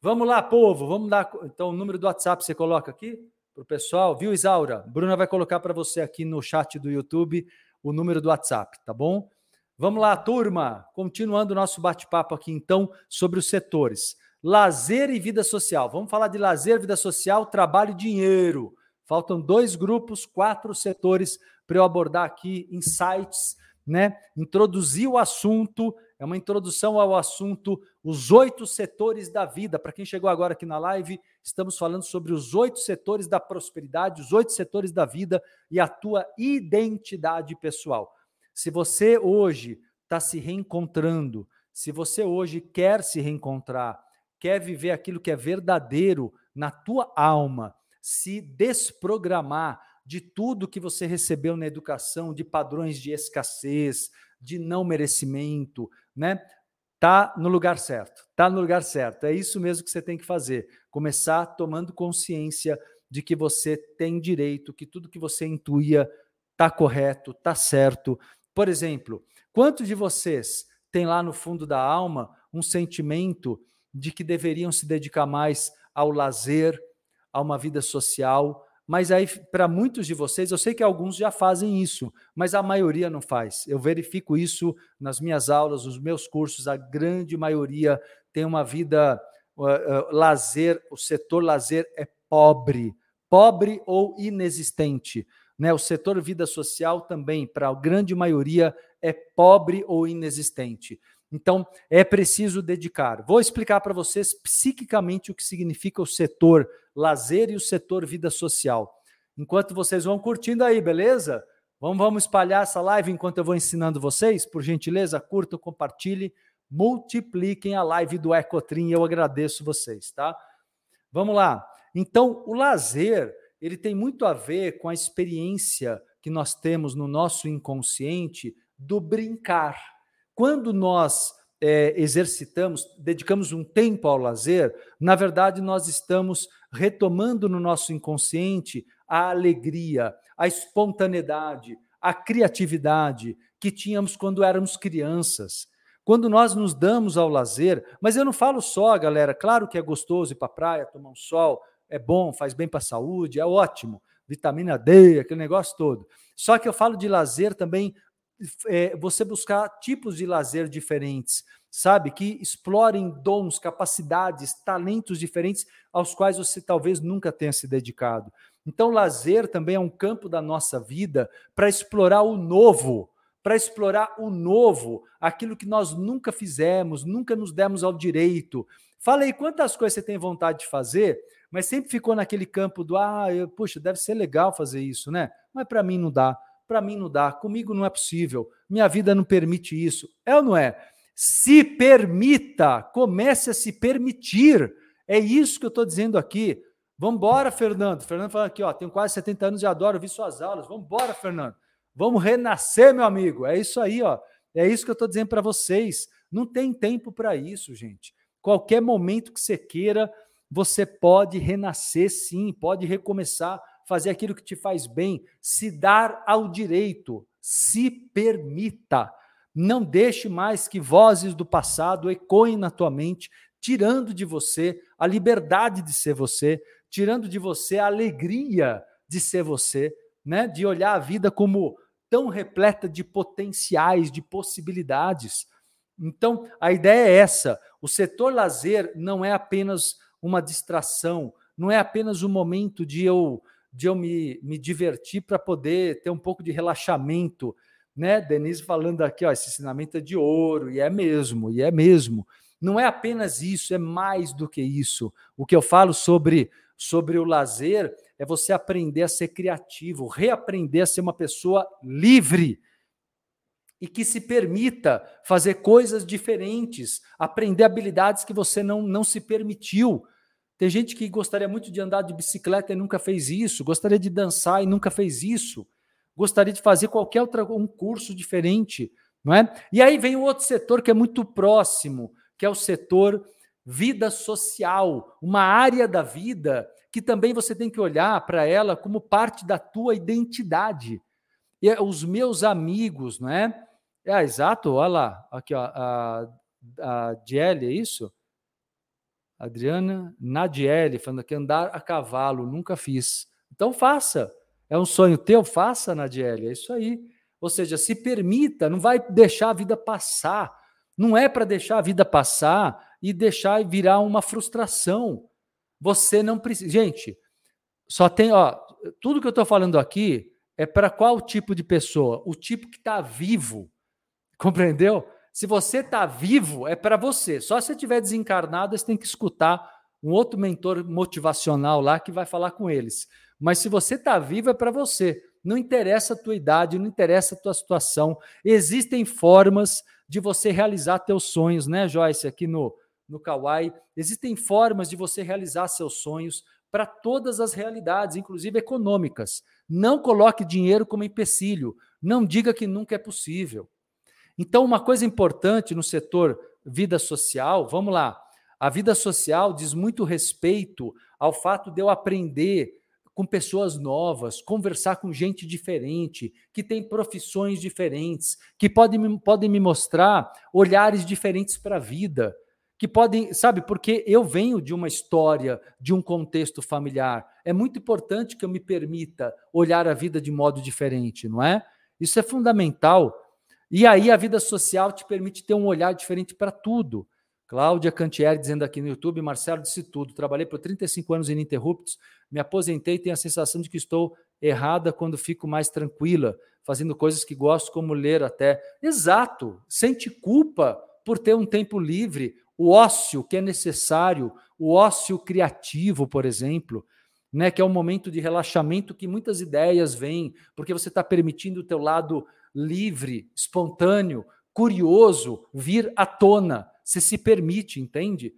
Vamos lá, povo. Vamos dar então o número do WhatsApp você coloca aqui para o pessoal, viu, Isaura? Bruna vai colocar para você aqui no chat do YouTube o número do WhatsApp, tá bom? Vamos lá, turma. Continuando o nosso bate-papo aqui, então, sobre os setores. Lazer e vida social. Vamos falar de lazer, vida social, trabalho e dinheiro. Faltam dois grupos, quatro setores para eu abordar aqui insights né, introduzir o assunto, é uma introdução ao assunto, os oito setores da vida. Para quem chegou agora aqui na live, estamos falando sobre os oito setores da prosperidade, os oito setores da vida e a tua identidade pessoal. Se você hoje está se reencontrando, se você hoje quer se reencontrar, quer viver aquilo que é verdadeiro na tua alma, se desprogramar de tudo que você recebeu na educação, de padrões de escassez, de não merecimento, né? Tá no lugar certo. Tá no lugar certo. É isso mesmo que você tem que fazer. Começar tomando consciência de que você tem direito, que tudo que você intuía tá correto, tá certo. Por exemplo, quantos de vocês têm lá no fundo da alma um sentimento de que deveriam se dedicar mais ao lazer, a uma vida social, mas aí, para muitos de vocês, eu sei que alguns já fazem isso, mas a maioria não faz. Eu verifico isso nas minhas aulas, nos meus cursos, a grande maioria tem uma vida uh, uh, lazer, o setor lazer é pobre, pobre ou inexistente. Né? O setor vida social também, para a grande maioria, é pobre ou inexistente. Então, é preciso dedicar. Vou explicar para vocês psiquicamente o que significa o setor lazer e o setor vida social. Enquanto vocês vão curtindo aí, beleza? Vamos, vamos espalhar essa live enquanto eu vou ensinando vocês. Por gentileza, curtam, compartilhem, multipliquem a live do Ecotrim. Eu agradeço vocês, tá? Vamos lá. Então, o lazer, ele tem muito a ver com a experiência que nós temos no nosso inconsciente do brincar quando nós é, exercitamos, dedicamos um tempo ao lazer, na verdade nós estamos retomando no nosso inconsciente a alegria, a espontaneidade, a criatividade que tínhamos quando éramos crianças. Quando nós nos damos ao lazer, mas eu não falo só, galera, claro que é gostoso ir para a praia, tomar um sol, é bom, faz bem para a saúde, é ótimo, vitamina D, aquele negócio todo. Só que eu falo de lazer também é, você buscar tipos de lazer diferentes, sabe? Que explorem dons, capacidades, talentos diferentes aos quais você talvez nunca tenha se dedicado. Então, lazer também é um campo da nossa vida para explorar o novo, para explorar o novo, aquilo que nós nunca fizemos, nunca nos demos ao direito. Fala aí quantas coisas você tem vontade de fazer, mas sempre ficou naquele campo do ah, eu, puxa, deve ser legal fazer isso, né? Mas para mim não dá para mim não dá, comigo não é possível, minha vida não permite isso. É ou não é? Se permita, comece a se permitir. É isso que eu estou dizendo aqui. Vamos embora, Fernando. Fernando falando aqui, ó, tenho quase 70 anos e adoro ouvir suas aulas. Vamos embora, Fernando. Vamos renascer, meu amigo. É isso aí, ó. É isso que eu estou dizendo para vocês. Não tem tempo para isso, gente. Qualquer momento que você queira, você pode renascer, sim, pode recomeçar fazer aquilo que te faz bem, se dar ao direito, se permita. Não deixe mais que vozes do passado ecoem na tua mente, tirando de você a liberdade de ser você, tirando de você a alegria de ser você, né? De olhar a vida como tão repleta de potenciais, de possibilidades. Então, a ideia é essa: o setor lazer não é apenas uma distração, não é apenas um momento de eu de eu me, me divertir para poder ter um pouco de relaxamento, né? Denise falando aqui, ó, esse ensinamento é de ouro, e é mesmo, e é mesmo. Não é apenas isso, é mais do que isso. O que eu falo sobre, sobre o lazer é você aprender a ser criativo, reaprender a ser uma pessoa livre. E que se permita fazer coisas diferentes, aprender habilidades que você não, não se permitiu. Tem gente que gostaria muito de andar de bicicleta e nunca fez isso, gostaria de dançar e nunca fez isso, gostaria de fazer qualquer outro um curso diferente, não é? E aí vem o outro setor que é muito próximo, que é o setor vida social, uma área da vida que também você tem que olhar para ela como parte da tua identidade. E é os meus amigos, não é? É, exato, olha lá, aqui, ó, a, a é isso? Adriana Nadiele, falando aqui, andar a cavalo, nunca fiz. Então faça. É um sonho teu? Faça, Nadiele. É isso aí. Ou seja, se permita, não vai deixar a vida passar. Não é para deixar a vida passar e deixar virar uma frustração. Você não precisa. Gente, só tem, ó, tudo que eu estou falando aqui é para qual tipo de pessoa? O tipo que está vivo. Compreendeu? Se você está vivo, é para você. Só se você estiver desencarnado, você tem que escutar um outro mentor motivacional lá que vai falar com eles. Mas se você está vivo, é para você. Não interessa a tua idade, não interessa a tua situação. Existem formas de você realizar teus sonhos, né, Joyce? Aqui no, no Kawaii. Existem formas de você realizar seus sonhos para todas as realidades, inclusive econômicas. Não coloque dinheiro como empecilho. Não diga que nunca é possível. Então, uma coisa importante no setor vida social, vamos lá. A vida social diz muito respeito ao fato de eu aprender com pessoas novas, conversar com gente diferente, que tem profissões diferentes, que podem, podem me mostrar olhares diferentes para a vida, que podem, sabe, porque eu venho de uma história, de um contexto familiar. É muito importante que eu me permita olhar a vida de modo diferente, não é? Isso é fundamental e aí a vida social te permite ter um olhar diferente para tudo. Cláudia Cantieri dizendo aqui no YouTube, Marcelo disse tudo. Trabalhei por 35 anos ininterruptos, me aposentei e tenho a sensação de que estou errada quando fico mais tranquila, fazendo coisas que gosto, como ler até. Exato, sente culpa por ter um tempo livre, o ócio que é necessário, o ócio criativo, por exemplo, né, que é um momento de relaxamento que muitas ideias vêm, porque você está permitindo o teu lado livre, espontâneo, curioso vir à tona. Você se permite, entende?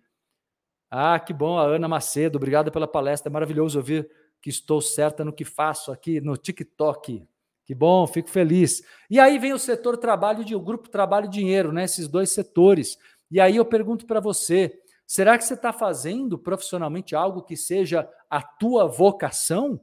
Ah, que bom, a Ana Macedo, obrigado pela palestra. É maravilhoso ouvir que estou certa no que faço aqui no TikTok. Que bom, fico feliz. E aí vem o setor trabalho de o grupo trabalho e dinheiro, né? Esses dois setores. E aí eu pergunto para você: será que você está fazendo profissionalmente algo que seja a tua vocação?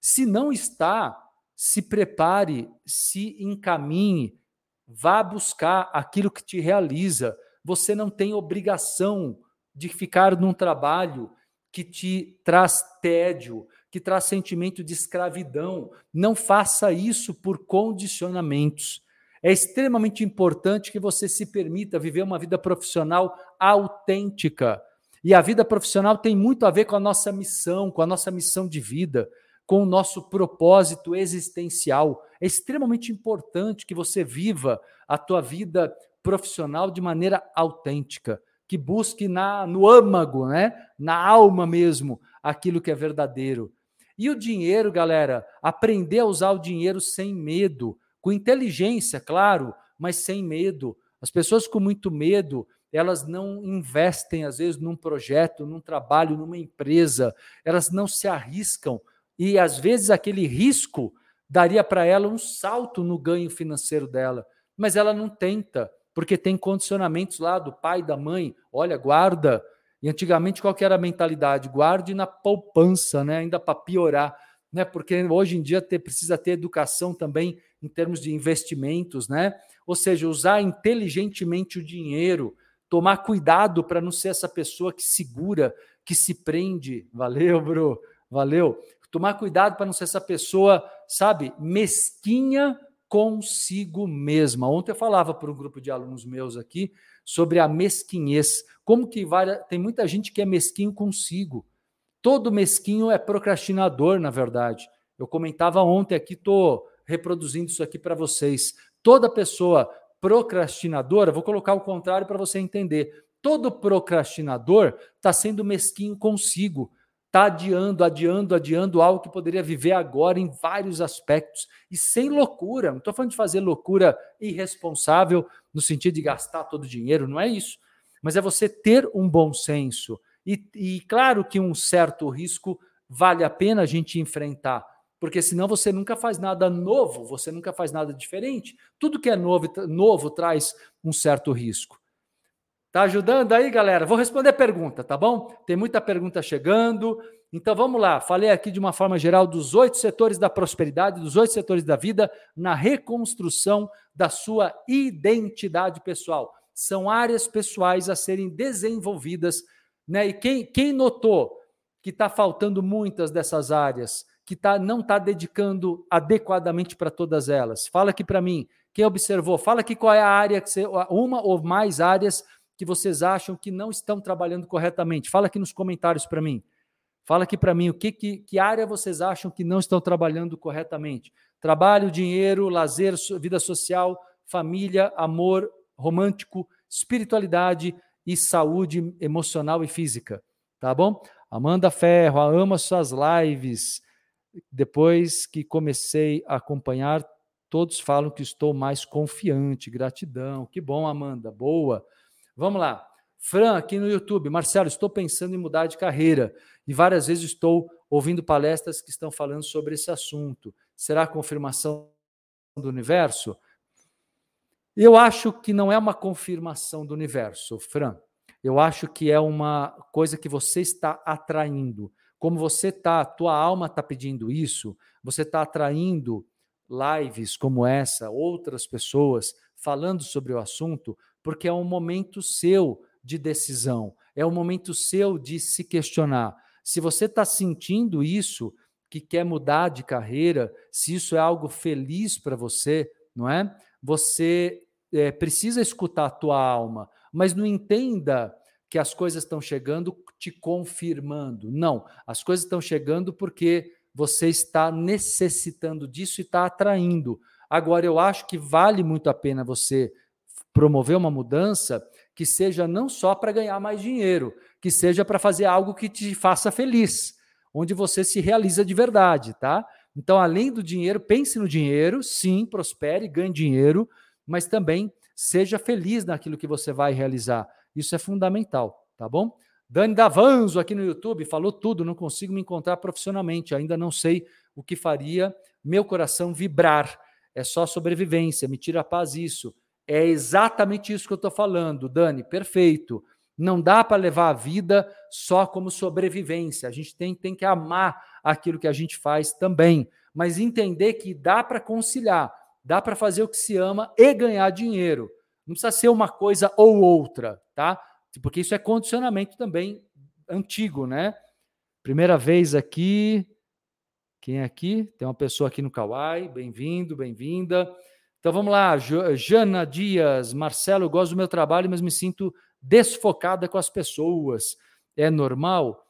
Se não está, se prepare, se encaminhe, vá buscar aquilo que te realiza. Você não tem obrigação de ficar num trabalho que te traz tédio, que traz sentimento de escravidão. Não faça isso por condicionamentos. É extremamente importante que você se permita viver uma vida profissional autêntica. E a vida profissional tem muito a ver com a nossa missão, com a nossa missão de vida com o nosso propósito existencial. É extremamente importante que você viva a tua vida profissional de maneira autêntica, que busque na no âmago, né? Na alma mesmo, aquilo que é verdadeiro. E o dinheiro, galera, aprender a usar o dinheiro sem medo, com inteligência, claro, mas sem medo. As pessoas com muito medo, elas não investem às vezes num projeto, num trabalho, numa empresa, elas não se arriscam e às vezes aquele risco daria para ela um salto no ganho financeiro dela, mas ela não tenta, porque tem condicionamentos lá do pai, da mãe, olha, guarda. E antigamente qual era a mentalidade? Guarde na poupança, né? Ainda para piorar, né? Porque hoje em dia ter, precisa ter educação também em termos de investimentos, né? Ou seja, usar inteligentemente o dinheiro, tomar cuidado para não ser essa pessoa que segura, que se prende. Valeu, bro. Valeu. Tomar cuidado para não ser essa pessoa, sabe, mesquinha consigo mesma. Ontem eu falava para um grupo de alunos meus aqui sobre a mesquinhez. Como que vai, tem muita gente que é mesquinho consigo. Todo mesquinho é procrastinador, na verdade. Eu comentava ontem aqui, estou reproduzindo isso aqui para vocês. Toda pessoa procrastinadora, vou colocar o contrário para você entender. Todo procrastinador está sendo mesquinho consigo está adiando, adiando, adiando algo que poderia viver agora em vários aspectos e sem loucura. Não estou falando de fazer loucura irresponsável no sentido de gastar todo o dinheiro, não é isso. Mas é você ter um bom senso. E, e claro que um certo risco vale a pena a gente enfrentar, porque senão você nunca faz nada novo, você nunca faz nada diferente. Tudo que é novo, novo traz um certo risco. Tá ajudando aí, galera? Vou responder pergunta, tá bom? Tem muita pergunta chegando. Então vamos lá. Falei aqui de uma forma geral dos oito setores da prosperidade, dos oito setores da vida, na reconstrução da sua identidade pessoal. São áreas pessoais a serem desenvolvidas. Né? E quem, quem notou que está faltando muitas dessas áreas, que tá, não está dedicando adequadamente para todas elas? Fala aqui para mim. Quem observou? Fala aqui qual é a área, que você, uma ou mais áreas que vocês acham que não estão trabalhando corretamente? Fala aqui nos comentários para mim. Fala aqui para mim o que, que, que área vocês acham que não estão trabalhando corretamente. Trabalho, dinheiro, lazer, vida social, família, amor romântico, espiritualidade e saúde emocional e física. Tá bom? Amanda Ferro, amo suas lives. Depois que comecei a acompanhar, todos falam que estou mais confiante. Gratidão. Que bom, Amanda. Boa. Vamos lá. Fran, aqui no YouTube. Marcelo, estou pensando em mudar de carreira e várias vezes estou ouvindo palestras que estão falando sobre esse assunto. Será a confirmação do universo? Eu acho que não é uma confirmação do universo, Fran. Eu acho que é uma coisa que você está atraindo. Como você está, tua alma está pedindo isso, você está atraindo lives como essa, outras pessoas falando sobre o assunto, porque é um momento seu de decisão, é um momento seu de se questionar. Se você está sentindo isso, que quer mudar de carreira, se isso é algo feliz para você, não é? Você é, precisa escutar a tua alma, mas não entenda que as coisas estão chegando te confirmando. Não, as coisas estão chegando porque você está necessitando disso e está atraindo. Agora, eu acho que vale muito a pena você promover uma mudança que seja não só para ganhar mais dinheiro, que seja para fazer algo que te faça feliz, onde você se realiza de verdade, tá? Então, além do dinheiro, pense no dinheiro, sim, prospere, ganhe dinheiro, mas também seja feliz naquilo que você vai realizar. Isso é fundamental, tá bom? Dani Davanzo aqui no YouTube falou tudo, não consigo me encontrar profissionalmente, ainda não sei o que faria meu coração vibrar. É só sobrevivência, me tira a paz isso. É exatamente isso que eu estou falando, Dani. Perfeito. Não dá para levar a vida só como sobrevivência. A gente tem, tem que amar aquilo que a gente faz também. Mas entender que dá para conciliar, dá para fazer o que se ama e ganhar dinheiro. Não precisa ser uma coisa ou outra, tá? Porque isso é condicionamento também antigo, né? Primeira vez aqui. Quem é aqui? Tem uma pessoa aqui no Kauai. Bem-vindo, bem-vinda. Então vamos lá, Jana Dias, Marcelo, gosto do meu trabalho, mas me sinto desfocada com as pessoas. É normal?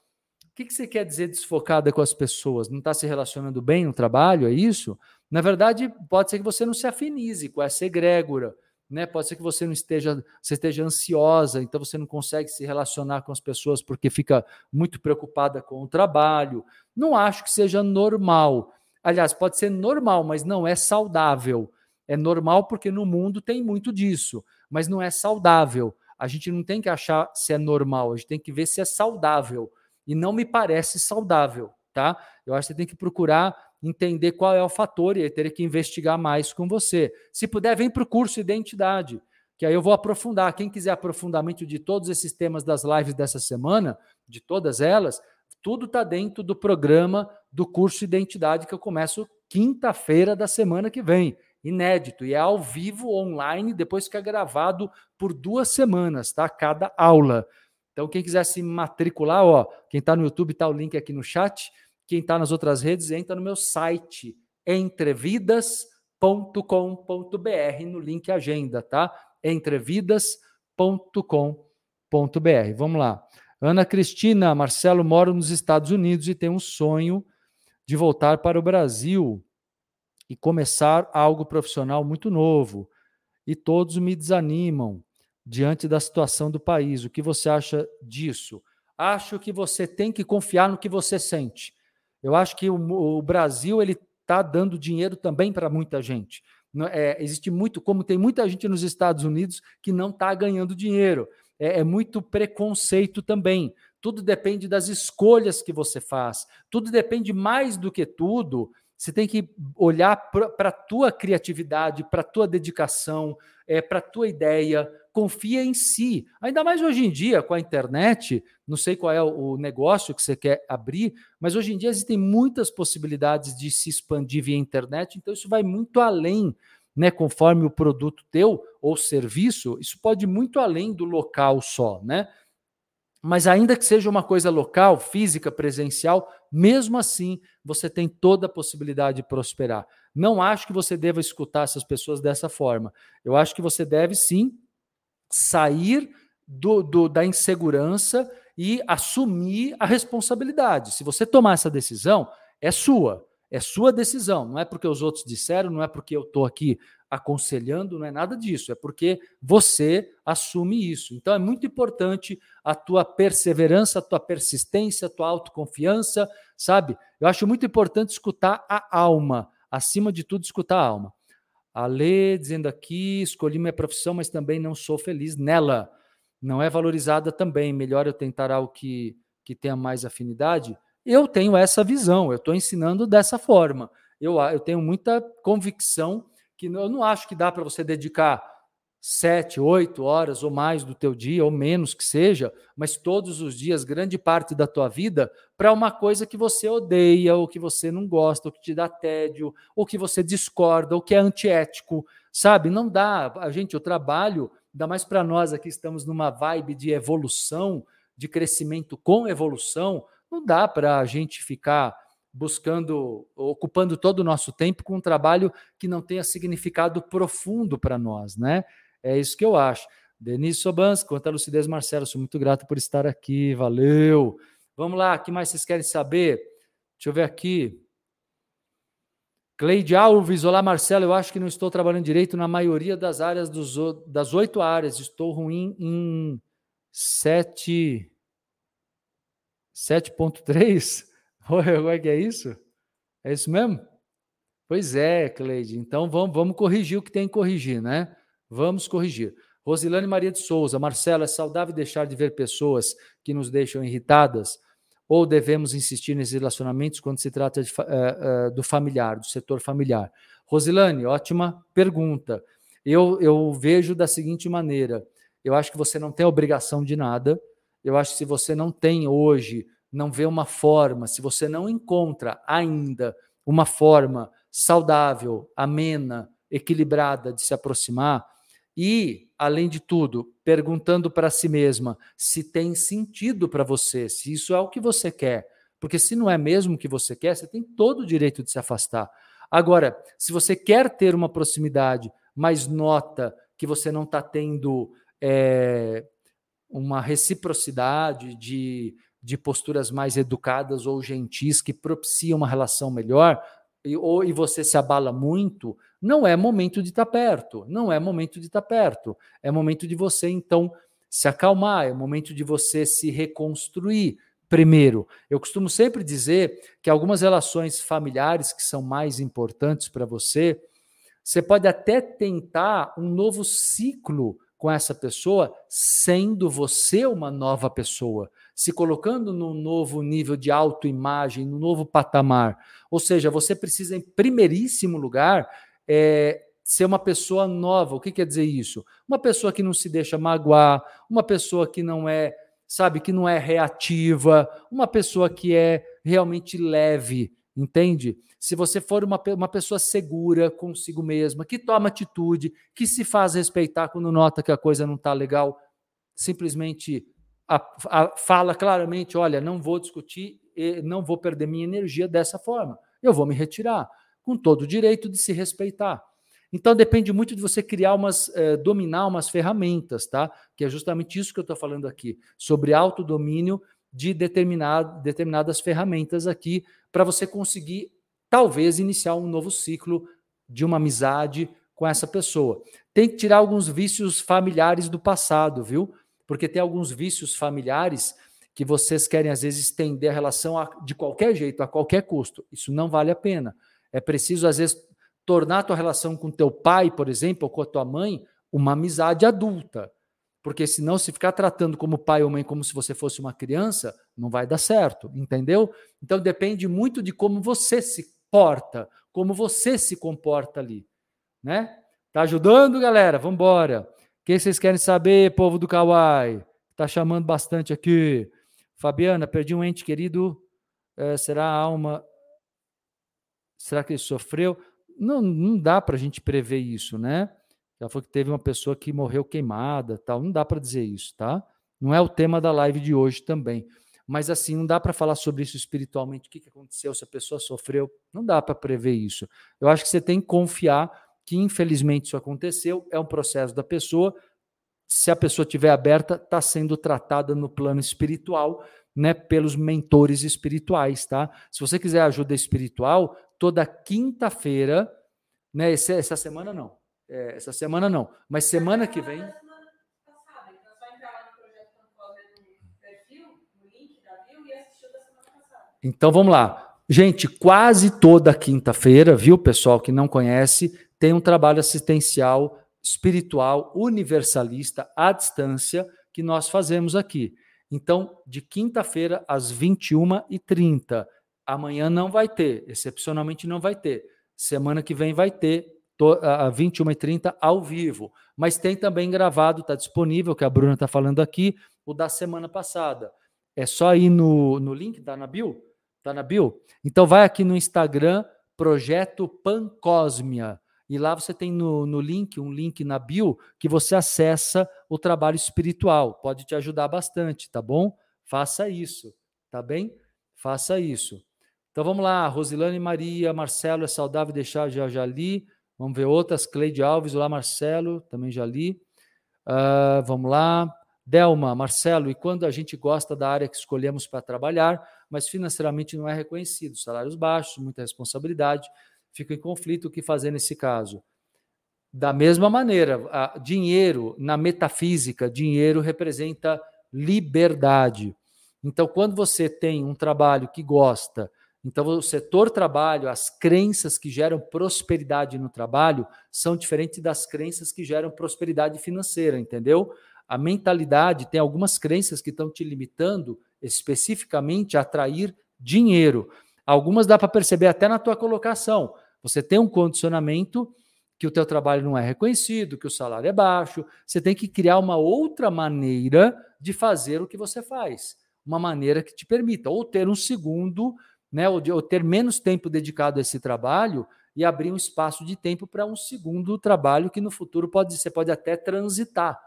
O que, você quer dizer desfocada com as pessoas? Não está se relacionando bem no trabalho? É isso? Na verdade, pode ser que você não se afinize com essa egrégora. Né? Pode ser que você não esteja, você esteja ansiosa, então você não consegue se relacionar com as pessoas porque fica muito preocupada com o trabalho. Não acho que seja normal. Aliás, pode ser normal, mas não é saudável. É normal porque no mundo tem muito disso, mas não é saudável. A gente não tem que achar se é normal, a gente tem que ver se é saudável. E não me parece saudável, tá? Eu acho que você tem que procurar entender qual é o fator e aí teria que investigar mais com você. Se puder, vem para o curso Identidade, que aí eu vou aprofundar. Quem quiser aprofundamento de todos esses temas das lives dessa semana, de todas elas, tudo está dentro do programa do curso Identidade que eu começo quinta-feira da semana que vem inédito e é ao vivo online, depois fica gravado por duas semanas, tá? Cada aula. Então, quem quiser se matricular, ó, quem está no YouTube tá o link aqui no chat. Quem está nas outras redes, entra no meu site entrevidas.com.br no link agenda, tá? entrevidas.com.br. Vamos lá. Ana Cristina, Marcelo mora nos Estados Unidos e tem um sonho de voltar para o Brasil e começar algo profissional muito novo. E todos me desanimam diante da situação do país. O que você acha disso? acho que você tem que confiar no que você sente. Eu acho que o, o Brasil ele está dando dinheiro também para muita gente. É, existe muito, como tem muita gente nos Estados Unidos que não está ganhando dinheiro. É, é muito preconceito também. Tudo depende das escolhas que você faz. Tudo depende mais do que tudo. Você tem que olhar para a tua criatividade, para a tua dedicação, é, para a tua ideia. Confia em si. Ainda mais hoje em dia, com a internet, não sei qual é o negócio que você quer abrir, mas hoje em dia existem muitas possibilidades de se expandir via internet, então isso vai muito além, né? Conforme o produto teu ou serviço, isso pode ir muito além do local só, né? Mas ainda que seja uma coisa local, física, presencial, mesmo assim você tem toda a possibilidade de prosperar. Não acho que você deva escutar essas pessoas dessa forma. Eu acho que você deve sim sair do, do, da insegurança e assumir a responsabilidade. Se você tomar essa decisão, é sua. É sua decisão, não é porque os outros disseram, não é porque eu estou aqui aconselhando, não é nada disso, é porque você assume isso. Então é muito importante a tua perseverança, a tua persistência, a tua autoconfiança, sabe? Eu acho muito importante escutar a alma, acima de tudo, escutar a alma. A Lê dizendo aqui: escolhi minha profissão, mas também não sou feliz nela. Não é valorizada também. Melhor eu tentar algo que, que tenha mais afinidade. Eu tenho essa visão, eu estou ensinando dessa forma. Eu, eu tenho muita convicção que eu não acho que dá para você dedicar sete, oito horas ou mais do teu dia, ou menos que seja, mas todos os dias, grande parte da tua vida, para uma coisa que você odeia, ou que você não gosta, ou que te dá tédio, ou que você discorda, ou que é antiético, sabe? Não dá. A gente, o trabalho, ainda mais para nós aqui, estamos numa vibe de evolução, de crescimento com evolução, não dá para a gente ficar buscando, ocupando todo o nosso tempo com um trabalho que não tenha significado profundo para nós, né? É isso que eu acho. Denise Sobans, quanto lucidez, Marcelo, sou muito grato por estar aqui, valeu. Vamos lá, o que mais vocês querem saber? Deixa eu ver aqui. Cleide Alves, olá Marcelo, eu acho que não estou trabalhando direito na maioria das áreas dos, das oito áreas, estou ruim em sete 7.3? Como é que é isso? É isso mesmo? Pois é, Cleide. Então vamos, vamos corrigir o que tem que corrigir, né? Vamos corrigir. Rosilane Maria de Souza, Marcela, é saudável deixar de ver pessoas que nos deixam irritadas? Ou devemos insistir nesses relacionamentos quando se trata de, uh, uh, do familiar, do setor familiar? Rosilane, ótima pergunta. Eu, eu vejo da seguinte maneira: eu acho que você não tem obrigação de nada. Eu acho que se você não tem hoje não vê uma forma, se você não encontra ainda uma forma saudável, amena, equilibrada de se aproximar, e, além de tudo, perguntando para si mesma se tem sentido para você, se isso é o que você quer. Porque se não é mesmo o que você quer, você tem todo o direito de se afastar. Agora, se você quer ter uma proximidade, mas nota que você não está tendo é, uma reciprocidade de de posturas mais educadas ou gentis que propiciam uma relação melhor, e, ou e você se abala muito, não é momento de estar tá perto, não é momento de estar tá perto. É momento de você, então, se acalmar, é momento de você se reconstruir primeiro. Eu costumo sempre dizer que algumas relações familiares que são mais importantes para você, você pode até tentar um novo ciclo com essa pessoa, sendo você uma nova pessoa se colocando num novo nível de autoimagem, num novo patamar. Ou seja, você precisa, em primeiríssimo lugar, é, ser uma pessoa nova. O que quer dizer isso? Uma pessoa que não se deixa magoar, uma pessoa que não é, sabe, que não é reativa, uma pessoa que é realmente leve, entende? Se você for uma, uma pessoa segura consigo mesma, que toma atitude, que se faz respeitar quando nota que a coisa não está legal, simplesmente a, a, fala claramente: olha, não vou discutir, não vou perder minha energia dessa forma. Eu vou me retirar, com todo o direito de se respeitar. Então depende muito de você criar umas, eh, dominar umas ferramentas, tá? Que é justamente isso que eu estou falando aqui, sobre autodomínio de determinado, determinadas ferramentas aqui, para você conseguir, talvez, iniciar um novo ciclo de uma amizade com essa pessoa. Tem que tirar alguns vícios familiares do passado, viu? porque tem alguns vícios familiares que vocês querem às vezes estender a relação a, de qualquer jeito, a qualquer custo. Isso não vale a pena. É preciso às vezes tornar a tua relação com teu pai, por exemplo, ou com a tua mãe, uma amizade adulta. Porque senão, se ficar tratando como pai ou mãe como se você fosse uma criança, não vai dar certo, entendeu? Então depende muito de como você se porta, como você se comporta ali, né? Tá ajudando, galera? Vamos embora. O que vocês querem saber, povo do Kawaii? Tá chamando bastante aqui. Fabiana, perdi um ente querido. É, será a alma? Será que ele sofreu? Não, não dá para a gente prever isso, né? Já foi que teve uma pessoa que morreu queimada, tal. Não dá para dizer isso, tá? Não é o tema da live de hoje também. Mas assim, não dá para falar sobre isso espiritualmente, o que, que aconteceu, se a pessoa sofreu. Não dá para prever isso. Eu acho que você tem que confiar que, infelizmente, isso aconteceu, é um processo da pessoa, se a pessoa estiver aberta, está sendo tratada no plano espiritual, né, pelos mentores espirituais, tá? Se você quiser ajuda espiritual, toda quinta-feira, né, essa semana não, é, essa semana não, mas semana que vem. Então vamos lá. Gente, quase toda quinta-feira, viu, pessoal que não conhece, tem um trabalho assistencial espiritual, universalista, à distância, que nós fazemos aqui. Então, de quinta-feira às 21h30. Amanhã não vai ter, excepcionalmente não vai ter. Semana que vem vai ter, às 21h30 ao vivo. Mas tem também gravado, está disponível, que a Bruna está falando aqui, o da semana passada. É só ir no, no link, está na bio? Está na bio? Então vai aqui no Instagram, Projeto Pancosmia. E lá você tem no, no link, um link na bio, que você acessa o trabalho espiritual. Pode te ajudar bastante, tá bom? Faça isso, tá bem? Faça isso. Então vamos lá, Rosilane Maria, Marcelo, é saudável deixar, já, já li. Vamos ver outras, Cleide Alves, olá Marcelo, também já li. Uh, vamos lá. Delma, Marcelo, e quando a gente gosta da área que escolhemos para trabalhar, mas financeiramente não é reconhecido, salários baixos, muita responsabilidade, fica em conflito o que fazer nesse caso. Da mesma maneira, dinheiro, na metafísica, dinheiro representa liberdade. Então, quando você tem um trabalho que gosta, então o setor trabalho, as crenças que geram prosperidade no trabalho são diferentes das crenças que geram prosperidade financeira, entendeu? A mentalidade tem algumas crenças que estão te limitando especificamente a atrair dinheiro. Algumas dá para perceber até na tua colocação. Você tem um condicionamento que o teu trabalho não é reconhecido, que o salário é baixo. Você tem que criar uma outra maneira de fazer o que você faz, uma maneira que te permita ou ter um segundo, né, ou, de, ou ter menos tempo dedicado a esse trabalho e abrir um espaço de tempo para um segundo trabalho que no futuro pode você pode até transitar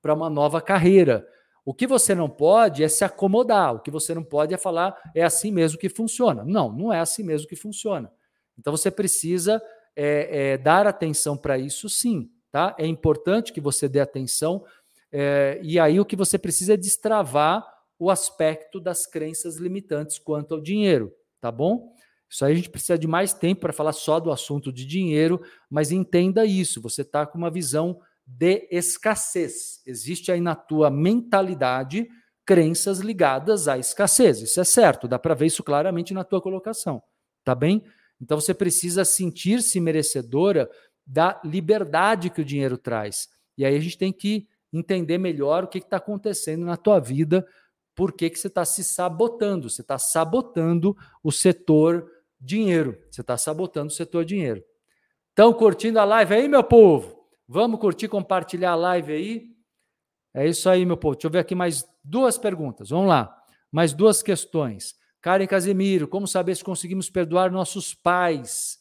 para uma nova carreira. O que você não pode é se acomodar, o que você não pode é falar é assim mesmo que funciona. Não, não é assim mesmo que funciona. Então você precisa é, é, dar atenção para isso, sim. Tá? É importante que você dê atenção, é, e aí o que você precisa é destravar o aspecto das crenças limitantes quanto ao dinheiro, tá bom? Isso aí a gente precisa de mais tempo para falar só do assunto de dinheiro, mas entenda isso, você está com uma visão de escassez. Existe aí na tua mentalidade crenças ligadas à escassez. Isso é certo, dá para ver isso claramente na tua colocação, tá bem? Então você precisa sentir-se merecedora da liberdade que o dinheiro traz. E aí a gente tem que entender melhor o que está acontecendo na tua vida, por que, que você está se sabotando. Você está sabotando o setor dinheiro. Você está sabotando o setor dinheiro. Estão curtindo a live aí, meu povo? Vamos curtir, compartilhar a live aí. É isso aí, meu povo. Deixa eu ver aqui mais duas perguntas. Vamos lá. Mais duas questões. Karen Casemiro, como saber se conseguimos perdoar nossos pais?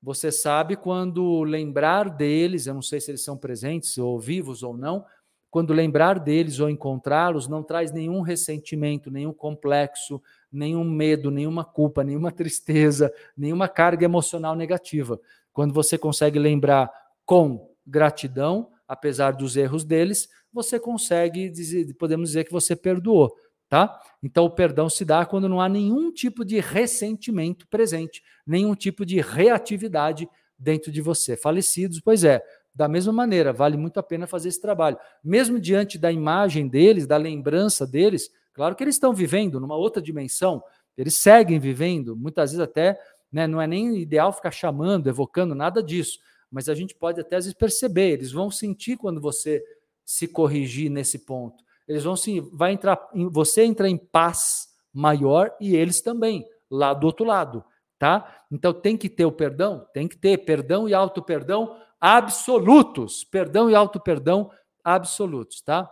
Você sabe quando lembrar deles, eu não sei se eles são presentes ou vivos ou não, quando lembrar deles ou encontrá-los, não traz nenhum ressentimento, nenhum complexo, nenhum medo, nenhuma culpa, nenhuma tristeza, nenhuma carga emocional negativa. Quando você consegue lembrar com gratidão, apesar dos erros deles, você consegue dizer, podemos dizer que você perdoou, tá? Então o perdão se dá quando não há nenhum tipo de ressentimento presente, nenhum tipo de reatividade dentro de você. Falecidos, pois é, da mesma maneira, vale muito a pena fazer esse trabalho. Mesmo diante da imagem deles, da lembrança deles, Claro que eles estão vivendo numa outra dimensão, eles seguem vivendo, muitas vezes até, né, não é nem ideal ficar chamando, evocando, nada disso, mas a gente pode até às vezes perceber, eles vão sentir quando você se corrigir nesse ponto. Eles vão sim, vai entrar, você entra em paz maior e eles também, lá do outro lado, tá? Então tem que ter o perdão, tem que ter perdão e auto-perdão absolutos, perdão e auto-perdão absolutos, tá?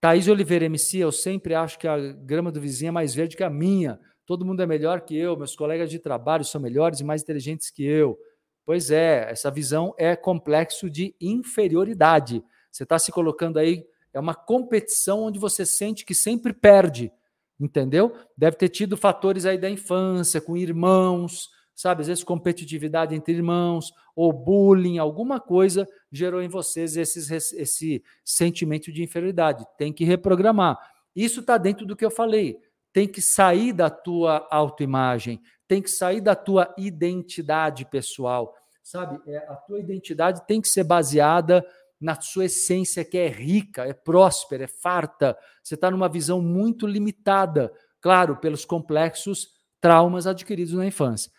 Thaís Oliveira MC, eu sempre acho que a grama do vizinho é mais verde que a minha. Todo mundo é melhor que eu, meus colegas de trabalho são melhores e mais inteligentes que eu. Pois é, essa visão é complexo de inferioridade. Você está se colocando aí, é uma competição onde você sente que sempre perde, entendeu? Deve ter tido fatores aí da infância, com irmãos, sabe? Às vezes competitividade entre irmãos, ou bullying, alguma coisa gerou em vocês esses, esse sentimento de inferioridade. Tem que reprogramar. Isso está dentro do que eu falei. Tem que sair da tua autoimagem, tem que sair da tua identidade pessoal, sabe? É, a tua identidade tem que ser baseada na sua essência que é rica, é próspera, é farta. Você está numa visão muito limitada, claro, pelos complexos traumas adquiridos na infância.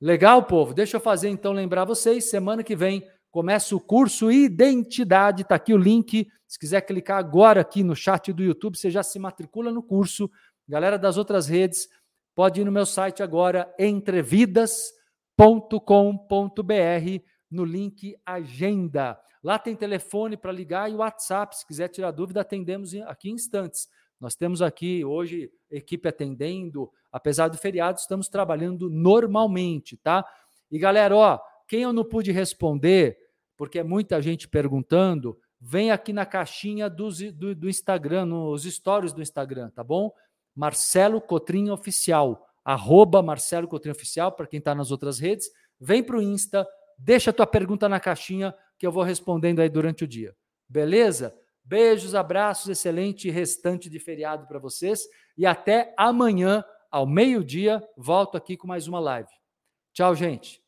Legal, povo? Deixa eu fazer então lembrar vocês, semana que vem começa o curso Identidade, tá aqui o link. Se quiser clicar agora aqui no chat do YouTube, você já se matricula no curso. Galera das outras redes, pode ir no meu site agora entrevidas.com.br no link agenda. Lá tem telefone para ligar e WhatsApp, se quiser tirar dúvida, atendemos aqui em instantes. Nós temos aqui hoje equipe atendendo, apesar do feriado, estamos trabalhando normalmente, tá? E galera, ó, quem eu não pude responder, porque é muita gente perguntando, vem aqui na caixinha do, do, do Instagram, nos stories do Instagram, tá bom? Marcelo Cotrim Oficial, arroba Marcelo Cotrim Oficial, para quem está nas outras redes, vem para o Insta, deixa a tua pergunta na caixinha que eu vou respondendo aí durante o dia. Beleza? Beijos, abraços, excelente restante de feriado para vocês e até amanhã, ao meio-dia, volto aqui com mais uma live. Tchau, gente.